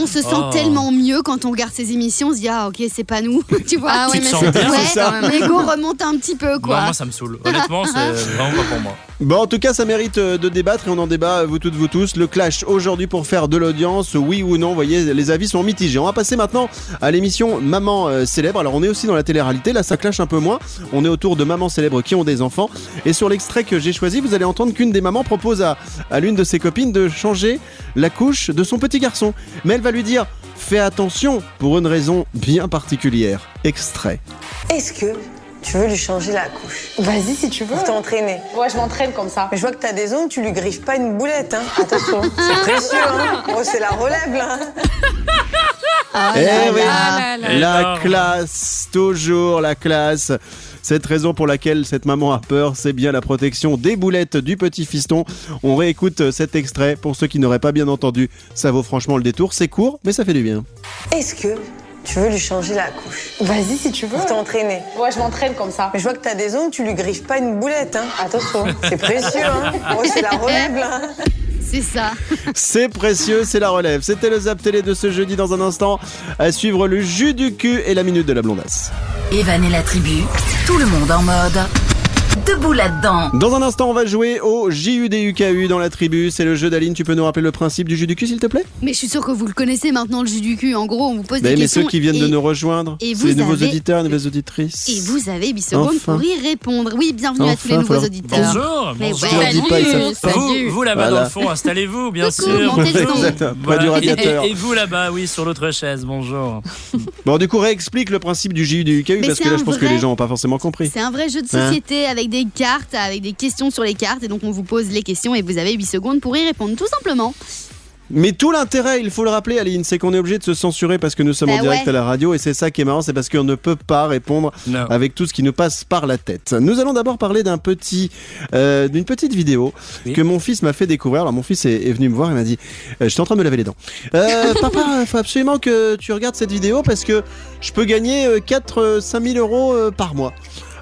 On se sent Oh. tellement mieux quand on regarde ces émissions, on se dit ah ok c'est pas nous, tu vois. ah ouais mais ouais. L'ego remonte un petit peu Non, quoi. moi ça me saoule. Honnêtement, c'est vraiment pas pour moi. Bon, en tout cas, ça mérite euh, de débattre et on en débat, euh, vous toutes, vous tous. Le clash aujourd'hui pour faire de l'audience, oui ou non, vous voyez, les avis sont mitigés. On va passer maintenant à l'émission Maman euh, célèbre. Alors, on est aussi dans la télé-réalité, là, ça clash un peu moins. On est autour de mamans célèbres qui ont des enfants. Et sur l'extrait que j'ai choisi, vous allez entendre qu'une des mamans propose à, à l'une de ses copines de changer la couche de son petit garçon. Mais elle va lui dire Fais attention pour une raison bien particulière. Extrait. Est-ce que tu veux lui changer la couche? Vas-y si tu veux. pour t'entraîner Ouais, je m'entraîne comme ça. Mais je vois que t'as des ongles, tu lui griffes pas une boulette, hein Attention, c'est précieux, hein Oh, c'est la relève, là Ah Eh là oui. là. Ah là. La classe, toujours la classe. Cette raison pour laquelle cette maman a peur, c'est bien la protection des boulettes du petit fiston. On réécoute cet extrait pour ceux qui n'auraient pas bien entendu. Ça vaut franchement le détour. C'est court, mais ça fait du bien. Est-ce que tu veux lui changer la couche? Vas-y si tu veux. pour t'entraîner Ouais, je m'entraîne comme ça. Mais je vois que t'as des ongles, tu lui griffes pas une boulette, hein Attention, c'est précieux, hein Oh, c'est la relève, là C'est ça. C'est précieux, c'est la relève. C'était le Zap Télé de ce jeudi dans un instant. À suivre le jus du cul et la minute de la blondasse. Evan et la tribu, tout le monde en mode. Debout là-dedans. Dans un instant, on va jouer au JUDUKU dans la tribu. C'est le jeu d'Aline. Tu peux nous rappeler le principe du jus du cul, s'il te plaît? Mais je suis sûre que vous le connaissez maintenant le jus du cul. En gros, on vous pose Bah, des Mais questions. ceux qui viennent et, de nous rejoindre, et vous les nouveaux avez- auditeurs, les nouvelles auditrices. et vous avez 8 secondes Enfin. pour y répondre. Oui, bienvenue à tous les nouveaux auditeurs. Bonjour. Mais bonjour. Pas, ils savent Salut, Vous, salut. vous là-bas Voilà. dans le fond, installez-vous, bien Coucou, sûr. du radiateur. Et, et- vous là-bas, oui, sur l'autre chaise, bonjour. Bon, du coup, réexplique le principe du JUDUKU Mais parce que là, je pense que les gens n'ont pas forcément compris. C'est un vrai jeu de Hein société avec des cartes, avec des questions sur les cartes. Et donc, on vous pose les questions et vous avez 8 secondes pour y répondre, tout simplement. Mais tout l'intérêt, il faut le rappeler, Aline, c'est qu'on est obligé de se censurer parce que nous sommes en Bah direct ouais. à la radio et c'est ça qui est marrant, c'est parce qu'on ne peut pas répondre Non. avec tout ce qui nous passe par la tête. Nous allons d'abord parler d'un petit, euh, d'une petite vidéo Oui. que mon fils m'a fait découvrir. Alors mon fils est, est venu me voir, il m'a dit, euh, j'étais en train de me laver les dents. Euh, papa, il faut absolument que tu regardes cette vidéo parce que je peux gagner 4-5 000 euros euh, par mois.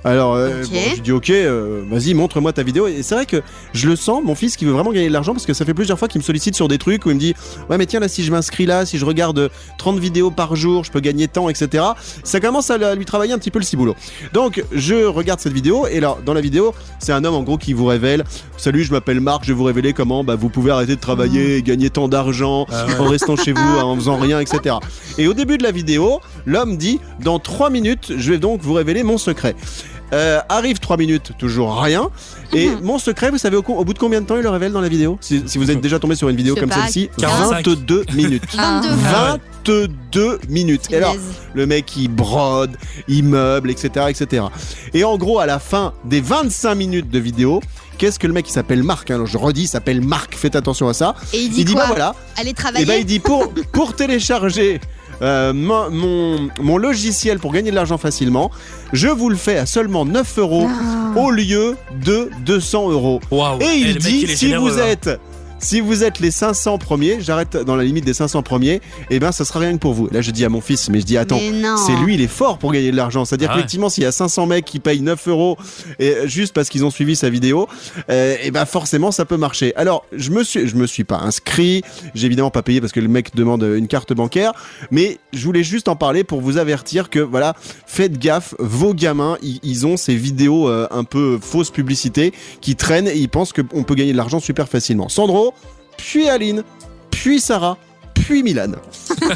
Alors, euh, Ok. bon, je dis ok, euh, vas-y, montre-moi ta vidéo. Et c'est vrai que je le sens, mon fils qui veut vraiment gagner de l'argent parce que ça fait plusieurs fois qu'il me sollicite sur des trucs où il me dit ouais mais tiens là si je m'inscris là, si je regarde 30 vidéos par jour, je peux gagner tant, etc. Ça commence à lui travailler un petit peu le ciboulot. Donc je regarde cette vidéo et là dans la vidéo c'est un homme en gros qui vous révèle salut je m'appelle Marc, je vais vous révéler comment bah, vous pouvez arrêter de travailler, et gagner tant d'argent Ah ouais. en restant chez vous, en faisant rien, etc. Et au début de la vidéo, l'homme dit dans 3 minutes, je vais donc vous révéler mon secret. Euh, arrive 3 minutes, toujours rien. Et mon secret, vous savez au, bout de combien de temps il le révèle dans la vidéo? Si, si vous êtes déjà tombé sur une vidéo comme celle-ci, 45. 22 minutes. 22. Ah 22 minutes. Et alors, le mec il brode, il meuble, etc., etc. Et en gros, à la fin des 25 minutes de vidéo, qu'est-ce que le mec il s'appelle Marc hein, Je redis, il s'appelle Marc. Faites attention à ça. Et il dit Il dit quoi bah voilà. Allez Et travailler. ben il dit pour, pour télécharger euh, mon, mon, mon logiciel pour gagner de l'argent facilement, je vous le fais à seulement 9 euros au lieu de 200 euros. Et Eh, il mec, dit il si généreux, vous hein. êtes si vous êtes les 500 premiers, j'arrête dans la limite des 500 premiers, et ben ça sera rien que pour vous. Là je dis à mon fils, mais je dis attends, c'est lui, il est fort pour gagner de l'argent. C'est-à-dire Ah ouais. qu'effectivement, s'il y a 500 mecs qui payent 9 euros et juste parce qu'ils ont suivi sa vidéo, euh, et ben forcément ça peut marcher. Alors je me suis, je me suis pas inscrit, j'ai évidemment pas payé parce que le mec demande une carte bancaire, mais je voulais juste en parler pour vous avertir que voilà, faites gaffe, vos gamins, ils, ils ont ces vidéos euh, un peu fausses publicité qui traînent et ils pensent qu'on peut gagner de l'argent super facilement. Sandro, puis Aline, puis Sarah, puis Milan.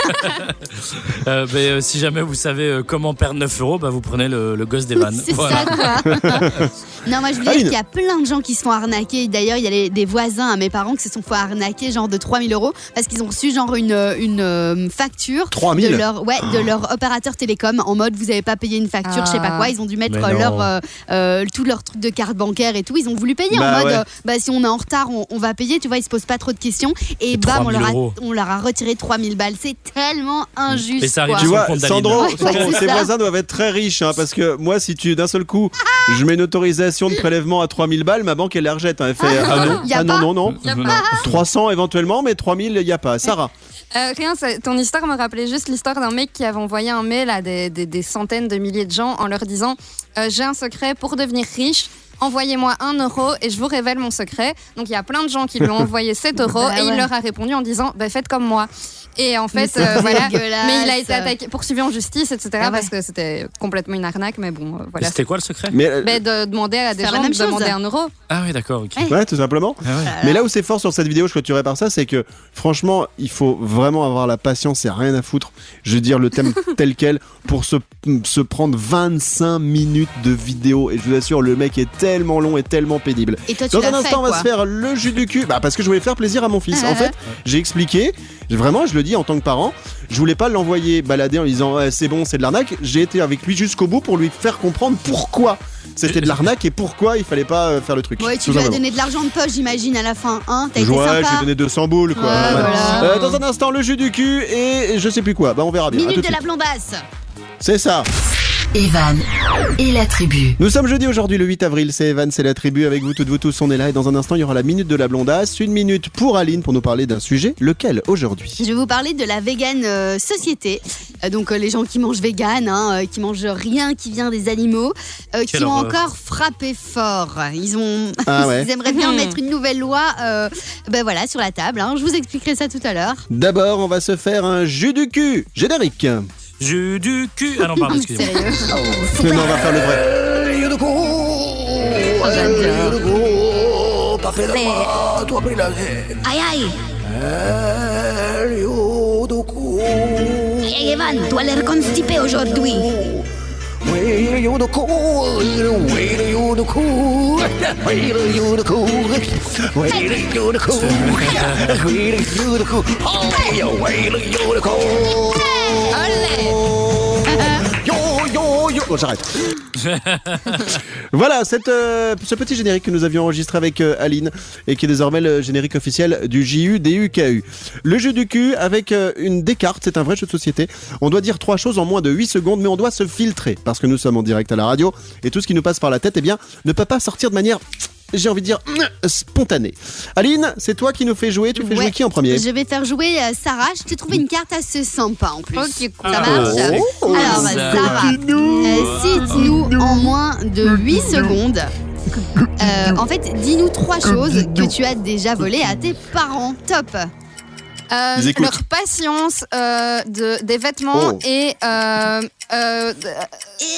Euh, ben, euh, si jamais vous savez euh, comment perdre 9 euros, bah, vous prenez le, le gosse des vannes. C'est Voilà. ça quoi. non, moi je voulais dire qu'il y a plein de gens qui se font arnaquer. D'ailleurs, il y a les- des voisins à mes parents qui se sont fait arnaquer genre de 3000 euros parce qu'ils ont reçu genre une, une euh, facture 3000? de leur, ouais, de leur opérateur télécom en mode vous n'avez pas payé une facture, je sais pas Ah. quoi. Ils ont dû mettre Mais leur, euh, euh, tout leur truc de carte bancaire et tout. Ils ont voulu payer Bah en mode ouais. euh, bah, si on est en retard, on, on va payer. Tu vois, ils se posent pas trop de questions. Et bam, on 3000 leur, a, on leur a retiré 3000 balles. C'est tellement injuste. Et ça arrive. Tu vois. Sandro, c'est ses voisins doivent être très riches, hein, parce que moi, si tu d'un seul coup, je mets une autorisation de prélèvement à 3000 balles, ma banque elle les rejette. hein. Elle fait ah, non, Y a ah non, pas non, non, Y a Non. pas. 300 éventuellement, mais 3000 il y a pas. Sarah, Euh, rien, ça- ton histoire me rappelait juste l'histoire d'un mec qui avait envoyé un mail à des, des- des centaines de milliers de gens en leur disant euh, J'ai un secret pour devenir riche. Envoyez-moi un euro et je vous révèle mon secret. Donc il y a plein de gens qui lui ont envoyé 7 euros Bah et il ouais. leur a répondu en disant bah, Faites comme moi. Et en fait, euh, voilà. Mais il a été attaqué, poursuivi en justice, etc. Ah ouais. Parce que c'était complètement une arnaque. Mais bon, euh, Et voilà. C'était quoi le secret mais euh, Mais de demander à des gens de chose. demander un euro. Ah oui, d'accord, ok. ouais, tout simplement. Ah ouais. Mais là où c'est fort sur cette vidéo, je clôturerai par ça, c'est que franchement, il faut vraiment avoir la patience et rien à foutre. Je veux dire le thème tel quel pour se, se prendre 25 minutes de vidéo. Et je vous assure, le mec est tellement long et tellement pénible. Et toi, tu Dans un fait instant, on va se faire le jus du cul. Bah, parce que je voulais faire plaisir à mon fils. En fait, j'ai expliqué, vraiment, je le dis en tant que parent, je voulais pas l'envoyer balader en lui disant Ouais, c'est bon, c'est de l'arnaque. J'ai été avec lui jusqu'au bout pour lui faire comprendre pourquoi c'était de l'arnaque et pourquoi il fallait pas euh, faire le truc. Ouais, tu lui as donné de l'argent de poche, j'imagine, à la fin. Hein T'as été Ouais, sympa. j'ai donné 200 boules quoi. Ouais, Voilà. voilà. Euh, dans un instant, le jus du cul et je sais plus quoi. Bah, on verra bien. Minute de la blondasse. C'est ça. Evan et la tribu. Nous sommes jeudi aujourd'hui, le 8 avril. C'est Evan, c'est la tribu. Avec vous, toutes vous tous, on est là. Et dans un instant, il y aura la minute de la blondasse. Une minute pour Aline pour nous parler d'un sujet. Lequel aujourd'hui Je vais vous parler de la vegan euh, société. Euh, donc euh, les gens qui mangent vegan, hein, euh, qui mangent rien qui vient des animaux, euh, qui ont encore frappé fort. Ils ont, Ah ouais. ils aimeraient bien Mhm. mettre une nouvelle loi, euh, ben voilà, sur la table. hein. Je vous expliquerai ça tout à l'heure. D'abord, on va se faire un jus du cul. Générique. Jus du cul. Ah non, pardon, excusez-moi. Sérieux. Mais non, on va faire le vrai. Oh. Aïe aïe. Hey Evan, tu as l'air constipé aujourd'hui. Bon, j'arrête. voilà, euh, ce petit générique que nous avions enregistré avec euh, Aline et qui est désormais le générique officiel du JU DUKU. Le jeu du cul avec euh, une décarte, c'est un vrai jeu de société. On doit dire trois choses en moins de 8 secondes, mais on doit se filtrer parce que nous sommes en direct à la radio et tout ce qui nous passe par la tête, eh bien, ne peut pas sortir de manière j'ai envie de dire, mm, spontané. Aline, c'est toi qui nous fais jouer. Tu fais jouer qui en premier? Je vais faire jouer euh, Sarah. Je t'ai trouvé une carte assez sympa en plus. Ok, cool. Ça marche Oh. Alors, Sarah, euh, cite-nous en moins de 8 secondes. Euh, en fait, dis-nous trois choses que tu as déjà volées à tes parents. Top. Euh, leur patience, euh, de, des vêtements Oh. et euh, euh,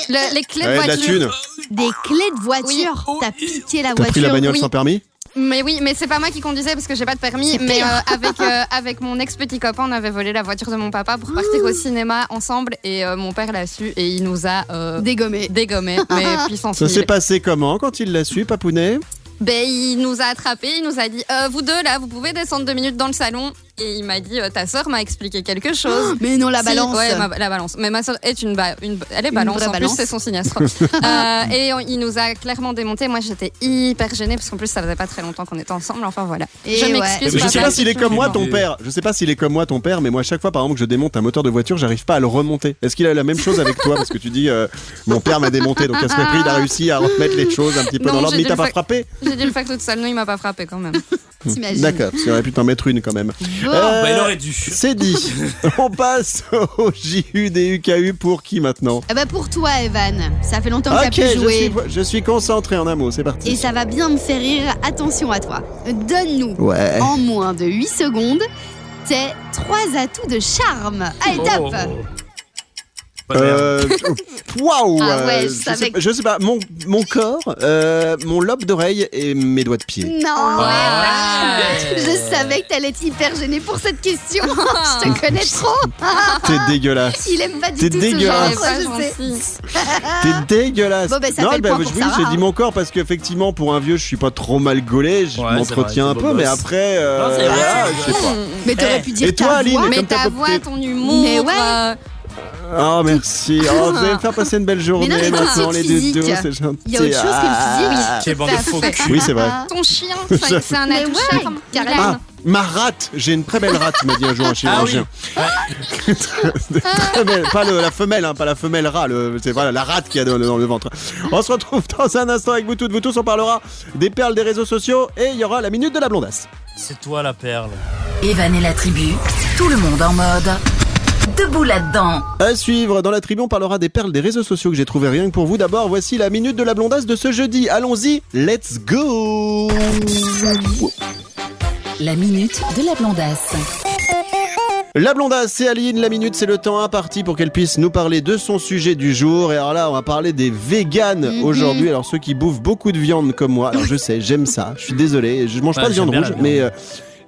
le- les clés Ouais, de voiture. Des clés de voiture. T'as piqué la T'as pris voiture. la bagnole oui. sans permis? Mais oui, mais c'est pas moi qui conduisais parce que j'ai pas de permis. Mais euh, avec, euh, avec mon ex petit copain, on avait volé la voiture de mon papa pour partir au cinéma ensemble et euh, mon père l'a su et il nous a euh, Dégommé. dégommé. Mais puissance Ça s'est 1000. passé comment quand il l'a su, Papounet? Ben, il nous a attrapés, il nous a dit Euh, Vous deux là, vous pouvez descendre deux minutes dans le salon. Et il m'a dit euh, Ta sœur m'a expliqué quelque chose. Mais non, la Si, balance. ouais, ma- la balance. Mais ma soeur est une, ba- une elle est Une balance. En balance. plus, c'est son sinistre. Euh, et on- il nous a clairement démonté. Moi, j'étais hyper gênée parce qu'en plus, ça faisait pas très longtemps qu'on était ensemble. Enfin voilà. Et je ouais. m'excuse. Je sais pas s'il est comme moi, ton père. Je sais pas s'il est comme moi, ton père, mais moi, à chaque fois, par exemple, que je démonte un moteur de voiture, j'arrive pas à le remonter. Est-ce qu'il a la même chose avec toi? Parce que tu dis, euh, mon père m'a démonté, donc à ce prix, il a réussi à remettre les choses un petit peu Non, dans l'ordre, mais il t'a pas frappé? J'ai dû le faire toute seule. Non, il m'a pas frappé quand même. T'imagines. D'accord, parce qu'il aurait pu t'en mettre une quand même. Euh, Bah, il aurait dû. C'est dit. On passe au JU des UKU pour qui maintenant Eh ben pour toi, Evan. Ça fait longtemps que Ok, t'as pu je jouer. suis, je suis concentré en un mot, c'est parti. Et ça va bien me faire rire. Attention à toi. Donne-nous Ouais. en moins de 8 secondes tes trois atouts de charme. Allez, top Euh, Waouh Ah ouais, euh, je je, sais, je pas, mon, mon corps, euh, mon lobe d'oreille et mes doigts de pied. Non, Ouais. Je savais que t'allais être hyper gêné pour cette question. je te connais trop. T'es dégueulasse. Il aime pas du T'es tout ce genre. dégueulasse. Je. T'es dégueulasse. Bon, ben, ça non, fait le ben, point pour oui, Sarah, j'ai hein. dit mon corps parce qu'effectivement, pour un vieux, je suis pas trop mal gaulé. Je Ouais, m'entretiens un peu, mais après, euh, Non, c'est vrai, voilà, je sais pas. Mais t'aurais Eh. pu dire Et toi, ta Aline, Mais ta voix, ton humour. Mais ouais. Oh, merci. Oh, vous allez me faire passer une belle journée Mais non, mais tout de maintenant, les deux, physique. deux, c'est gentil. Il y a autre chose que le physique, oui. Ah. Faux cul. Oui, c'est vrai. Ton chien, c'est un atout ouais, charme. carrément. Ah, ma rate, j'ai une très belle rate, m'a dit un jour un chirurgien. Très belle. Pas le- la femelle, hein, pas la femelle rat, c'est voilà, la rate qui a dans, dans le ventre. On se retrouve dans un instant avec vous toutes, vous tous, on parlera des perles des réseaux sociaux et il y aura la minute de la blondasse. C'est toi la perle. Evan et la tribu, tout le monde en mode debout là-dedans. À suivre, dans la tribu, on parlera des perles des réseaux sociaux que j'ai trouvé rien que pour vous. D'abord, voici la minute de la blondasse de ce jeudi. Allons-y, let's go La minute de la blondasse. La blondasse, c'est Aline. La minute, c'est le temps imparti pour qu'elle puisse nous parler de son sujet du jour. Et alors là, on va parler des véganes Mhm. aujourd'hui. Alors ceux qui bouffent beaucoup de viande comme moi. Alors je sais, j'aime ça. Je suis désolé. Je mange Ouais, pas de viande rouge, viande. mais euh,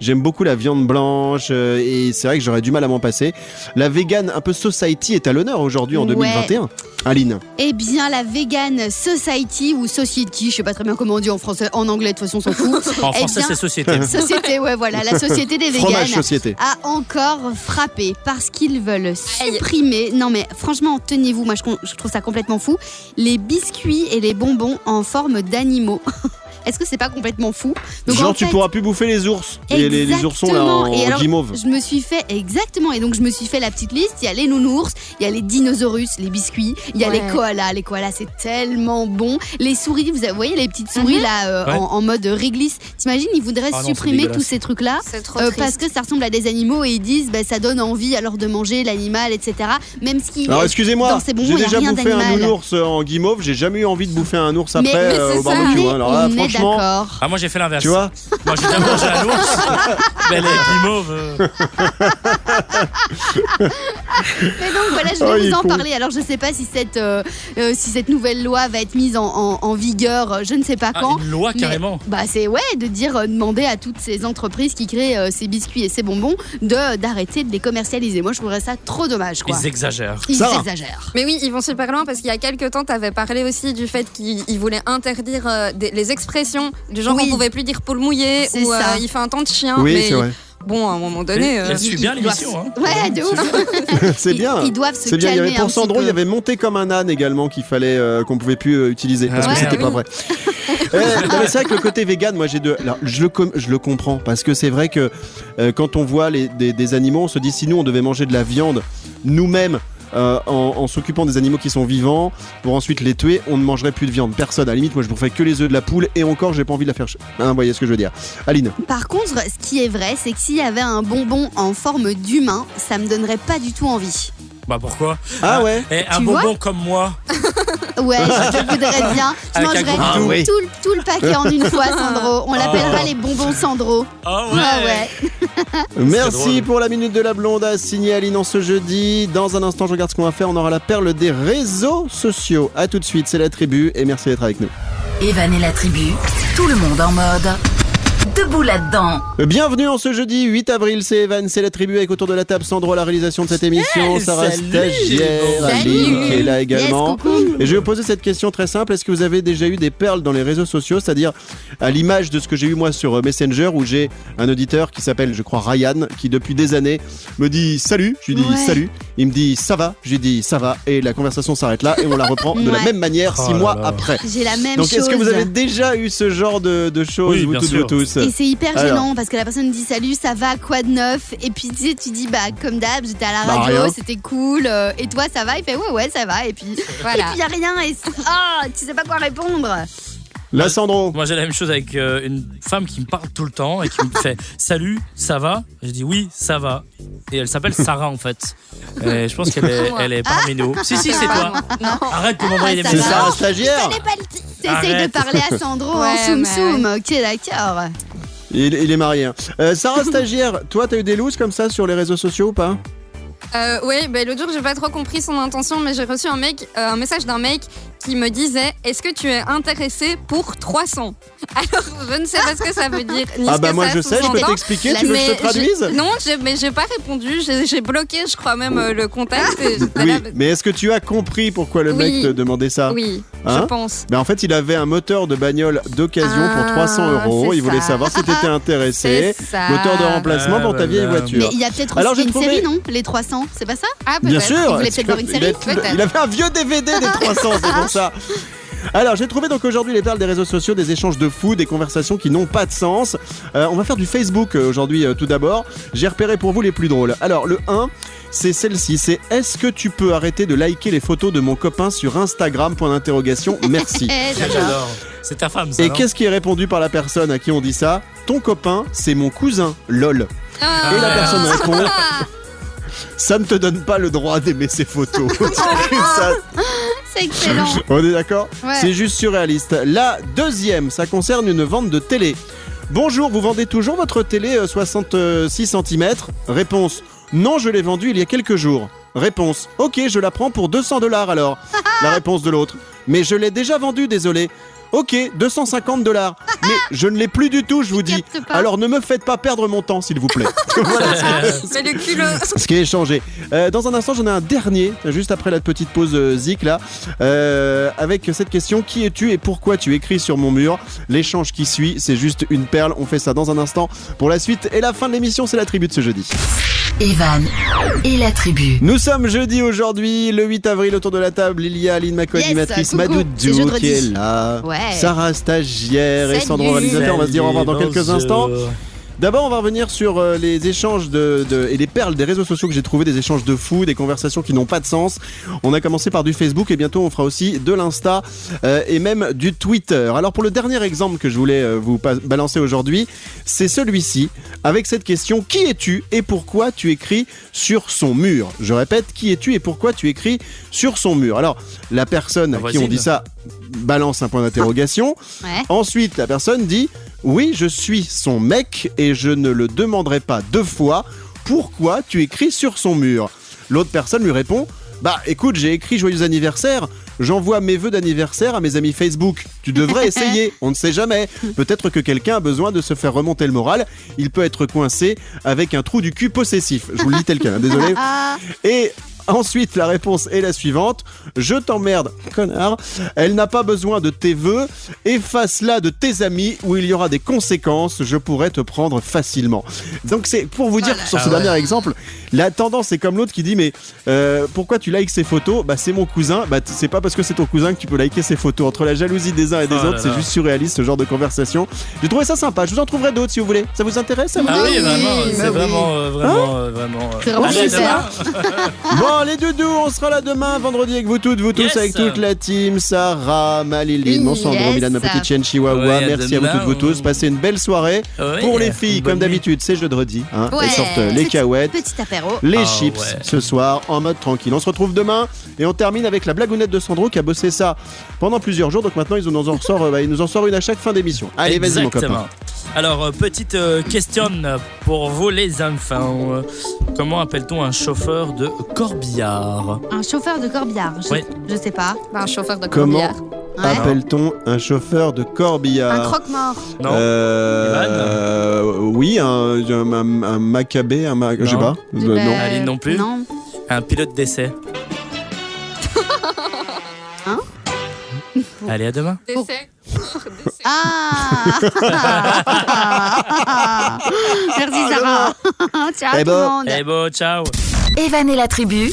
j'aime beaucoup la viande blanche. euh, et c'est vrai que j'aurais du mal à m'en passer. La végane un peu society est à l'honneur aujourd'hui en Ouais. 2021. Aline. Eh bien, la Vegan Society ou Society, je sais pas très bien comment on dit en français, en anglais, de toute façon, on s'en fout. En Eh français, c'est société. Société, ouais, voilà, la société des véganes société. a encore frappé parce qu'ils veulent supprimer. Non, mais franchement, tenez-vous, moi je trouve ça complètement fou. Les biscuits et les bonbons en forme d'animaux. Est-ce que c'est pas complètement fou Donc, Genre en tu fait- pourras plus bouffer les ours. Les, les- les oursons là en, Et alors, guimauve. Je me suis fait exactement et donc je me suis fait la petite liste. Il y a les nounours, il y a les dinosaures, les biscuits, il y a Ouais. les koalas. Les koalas c'est tellement bon. Les souris, vous voyez les petites souris Mhm. là euh, Ouais. en, en mode réglisse. T'imagines ils voudraient Ah supprimer tous ces trucs là. Euh, parce que ça ressemble à des animaux et ils disent bah, ça donne envie alors de manger l'animal etc. Même si Alors excusez-moi, j'ai déjà rien bouffé un nounours en guimauve, j'ai jamais eu envie de bouffer un ours après mais, mais euh, c'est au barbecue. hein. Alors là, est franchement, d'accord. Ah, moi j'ai fait l'inverse. tu vois, Moi j'ai déjà mangé ours. mais les guimauves. euh, Mais donc voilà, je Oh, vais vous en con. parler. Alors je sais pas si cette, euh, euh, si cette nouvelle loi va être mise en, en- en vigueur, euh, je ne sais pas Ah, quand. une loi Mais, carrément. Bah c'est ouais de dire euh, demander à toutes ces entreprises qui créent euh, ces biscuits et ces bonbons de d'arrêter de les commercialiser. Moi je trouverais ça trop dommage quoi. Ils exagèrent. Ils exagèrent. Mais oui, ils vont super loin parce qu'il y a quelques temps, tu avais parlé aussi du fait qu'ils ils voulaient interdire euh, des- les expressions du genre Oui. on pouvait plus dire Paul mouillé C'est ou euh, il fait un temps de chien. oui, mais c'est vrai. Bon, à un moment donné. euh, Elle suit bien l'émission. Hein. Ouais de ouf. C'est bien. Ils, doivent se bien, il y avait pour Sandro, il y avait monté comme un âne également qu'il fallait euh, qu'on pouvait plus euh, utiliser parce Ah, que c'était merde. pas vrai. C'est vrai que le côté vegan, moi j'ai deux. Alors, je le com- je le comprends parce que c'est vrai que euh, quand on voit les, des, des animaux, on se dit si nous on devait manger de la viande nous-mêmes. Euh, en, en s'occupant des animaux qui sont vivants pour ensuite les tuer, on ne mangerait plus de viande. Personne. À la limite, moi je boufferais que les œufs de la poule et encore, j'ai pas envie de la faire. ch- Hein, vous voyez ce que je veux dire. Aline. Par contre, ce qui est vrai, c'est que s'il y avait un bonbon en forme d'humain, ça me donnerait pas du tout envie. Bah pourquoi? Ah ouais Et un Tu bonbon comme moi. Ouais, je le voudrais bien. Je Avec un mangerais gros tout, bidou. oui. tout le- tout le paquet en une fois, Sandro. On l'appellera Oh. les bonbons Sandro. Ah Ah ouais. Merci drôle. pour la minute de la blonde à signer Aline en ce jeudi. Dans un instant, je regarde ce qu'on va faire. On aura la perle des réseaux sociaux. À tout de suite, c'est la tribu et merci d'être avec nous. Evan et la tribu, tout le monde en mode. Debout là-dedans. Bienvenue en ce jeudi 8 avril, c'est Evan, c'est la tribu avec autour de la table Sandro à la réalisation de cette émission, Hey, Sarah salut. stagiaire, qui est là également. Yes. Et je vais vous poser cette question très simple, est-ce que vous avez déjà eu des perles dans les réseaux sociaux, c'est-à-dire à l'image de ce que j'ai eu moi sur euh, Messenger où j'ai un auditeur qui s'appelle je crois Ryan qui depuis des années me dit salut, je lui dis Ouais. salut, il me dit ça va, je lui dis ça va et la conversation s'arrête là et on la reprend de la même manière Oh six là mois là. après. J'ai la même Donc chose. est-ce que vous avez déjà eu ce genre de, de choses, Oui, vous bien toutes, sûr. vous tous? Et c'est hyper Alors. gênant parce que la personne dit salut, ça va, quoi de neuf? Et puis tu sais, tu dis bah comme d'hab, j'étais à la Bah, radio, rien. c'était cool. euh, et toi, ça va? Il fait ouais, ouais, ça va. Et puis Voilà. Et puis y a rien. Et c'est- ah, tu sais pas quoi répondre. Là Sandro Moi j'ai la même chose avec euh, une femme qui me parle tout le temps et qui me fait Salut, ça va? Je dis oui, ça va. Et elle s'appelle Sarah en fait. Et je pense qu'elle est, elle est parmi nous. Si, si, c'est toi. Arrête de m'envoyer Ah, des C'est messages. Sarah stagiaire Fallait pas le- T'essayes de Arrête. parler à Sandro en Ouais, soum mais soum. Ok, d'accord. Il, il est marié. hein. Euh, Sarah stagiaire, toi t'as eu des looses comme ça sur les réseaux sociaux ou pas? Euh, oui, ben, l'autre jour, j'ai pas trop compris son intention, mais j'ai reçu un, mec, euh, un message d'un mec qui me disait Est-ce que tu es intéressé pour 300 Alors, je ne sais pas ce que ça veut dire. Ni Ah bah que moi ça je sais, je peux t'expliquer, tu veux que je Mais te traduise Non, mais j'ai pas répondu. J'ai bloqué, je crois même, euh, le contact. et Oui, là, mais est-ce que tu as compris pourquoi le Oui. mec te demandait ça oui, Hein je pense. Ben en fait, il avait un moteur de bagnole d'occasion pour Ah, 300 euros. c'est Il voulait ça. savoir si t'étais intéressé. C'est ça. Moteur de remplacement Ah, pour ta bah, vieille voiture. Mais il y a peut-être aussi une trouvé- série, non? Les 300, c'est pas ça? Ah, Bien sûr Il voulait peut-être voir une série, il avait un vieux DVD des 300, c'est pour ça. Alors, j'ai trouvé donc aujourd'hui les perles des réseaux sociaux, des échanges de fous, des conversations qui n'ont pas de sens. Euh, on va faire du Facebook euh, aujourd'hui euh, tout d'abord. J'ai repéré pour vous les plus drôles. Alors, le 1, c'est celle-ci. C'est est-ce que tu peux arrêter de liker les photos de mon copain sur Instagram? Point d'interrogation. Merci. Eh, j'adore. C'est ta femme, ça. Et qu'est-ce qui est répondu par la personne à qui on dit ça? Ton copain, c'est mon cousin, lol. Ah. Et la personne répond Ça ne te donne pas le droit d'aimer ces photos. Ça, C'est excellent. on est d'accord Ouais. C'est juste surréaliste. La deuxième, ça concerne une vente de télé. Bonjour, vous vendez toujours votre télé euh, 66 cm Réponse Non, je l'ai vendue il y a quelques jours. Réponse Ok, je la prends pour 200 dollars alors. La réponse de l'autre Mais je l'ai déjà vendue, désolé. Ok, 250 dollars. Mais je ne l'ai plus du tout, je vous dis. Alors ne me faites pas perdre mon temps, s'il vous plaît. voilà Mais le culot. ce qui est échangé. Euh, dans un instant, j'en ai un dernier, juste après la petite pause euh, zik là, euh, avec cette question qui es-tu et pourquoi tu écris sur mon mur? L'échange qui suit, c'est juste une perle. On fait ça dans un instant. Pour la suite et la fin de l'émission, c'est la tribu de ce jeudi. Evan et la tribu. Nous sommes jeudi aujourd'hui, le 8 avril, autour de la table. Il y a Aline McCoy, Yes, animatrice, qui est là, Ouais. Sarah stagiaire et Salut. Sandro réalisateur. On va se dire au revoir dans quelques instants. D'abord, on va revenir sur euh, les échanges de, de- et les perles des réseaux sociaux que j'ai trouvé, des échanges de fous, des conversations qui n'ont pas de sens. On a commencé par du Facebook et bientôt on fera aussi de l'Insta euh, et même du Twitter. Alors pour le dernier exemple que je voulais euh, vous balancer aujourd'hui, c'est celui-ci avec cette question qui es-tu et pourquoi tu écris sur son mur? Je répète, qui es-tu et pourquoi tu écris sur son mur? Alors la personne à qui on dit ça balance un point d'interrogation. Ouais. Ensuite, la personne dit Oui, je suis son mec et je ne le demanderai pas deux fois. Pourquoi tu écris sur son mur L'autre personne lui répond Bah écoute, j'ai écrit joyeux anniversaire. J'envoie mes vœux d'anniversaire à mes amis Facebook. Tu devrais essayer, on ne sait jamais. Peut-être que quelqu'un a besoin de se faire remonter le moral. Il peut être coincé avec un trou du cul possessif. Je vous le dis tel quel, hein, désolé. Ah, Et ensuite, la réponse est la suivante. Je t'emmerde, connard. Elle n'a pas besoin de tes vœux. Efface-la de tes amis où il y aura des conséquences. Je pourrais te prendre facilement. Donc c'est pour vous dire sur ce Ah ouais. dernier exemple, la tendance est comme l'autre qui dit mais euh, pourquoi tu likes ces photos? Bah c'est mon cousin. Bah c'est pas parce que c'est ton cousin que tu peux liker ses photos. Entre la jalousie des uns et des Oh autres, c'est juste surréaliste ce genre de conversation. J'ai trouvé ça sympa. Je vous en trouverai d'autres si vous voulez. Ça vous intéresse ça vous Ah oui, Oui, vraiment, c'est oui. vraiment, euh, vraiment, euh, vraiment. euh, C'est vraiment. Bon, les doudous, on sera là demain, vendredi avec vous toutes, vous tous, Yes. avec toute la team. Sarah, Maliline, mon Sandro, Yes. Milan, ma petite chienne Chihuahua. Ouais, Merci à vous toutes, vous tous. Passez une belle soirée. Ouais, Pour les filles, comme d'habitude, c'est jeudi. Hein, Ouais. Elles sortent euh, les Petit- cahuètes. Petit apéro. Les Ah, chips ouais. ce soir en mode tranquille. On se retrouve demain et on termine avec la blagounette de Sandro qui a bossé ça pendant plusieurs jours. Donc maintenant, il nous en sort, euh, bah, il nous en sort une à chaque fin d'émission. Allez, vas-y, mon copain. Alors, euh, petite euh, question pour vous les enfants. Euh, Comment appelle-t-on un chauffeur de corbillard Un chauffeur de corbillard. Je, Ouais. je sais pas. Bah, un chauffeur de Comment corbillard. Ouais. appelle-t-on un chauffeur de corbillard Un croque-mort. Non Euh, oui, un, un, un, un macabé, un ma- je sais Non. pas. Eh Euh, ben, non. Allez, non plus. Non. Un pilote d'essai. Hein Allez, à demain. D'essai. Ah Merci Sarah. Ciao Eh tout le ben. monde. Eh bon, ciao. Evan la tribu,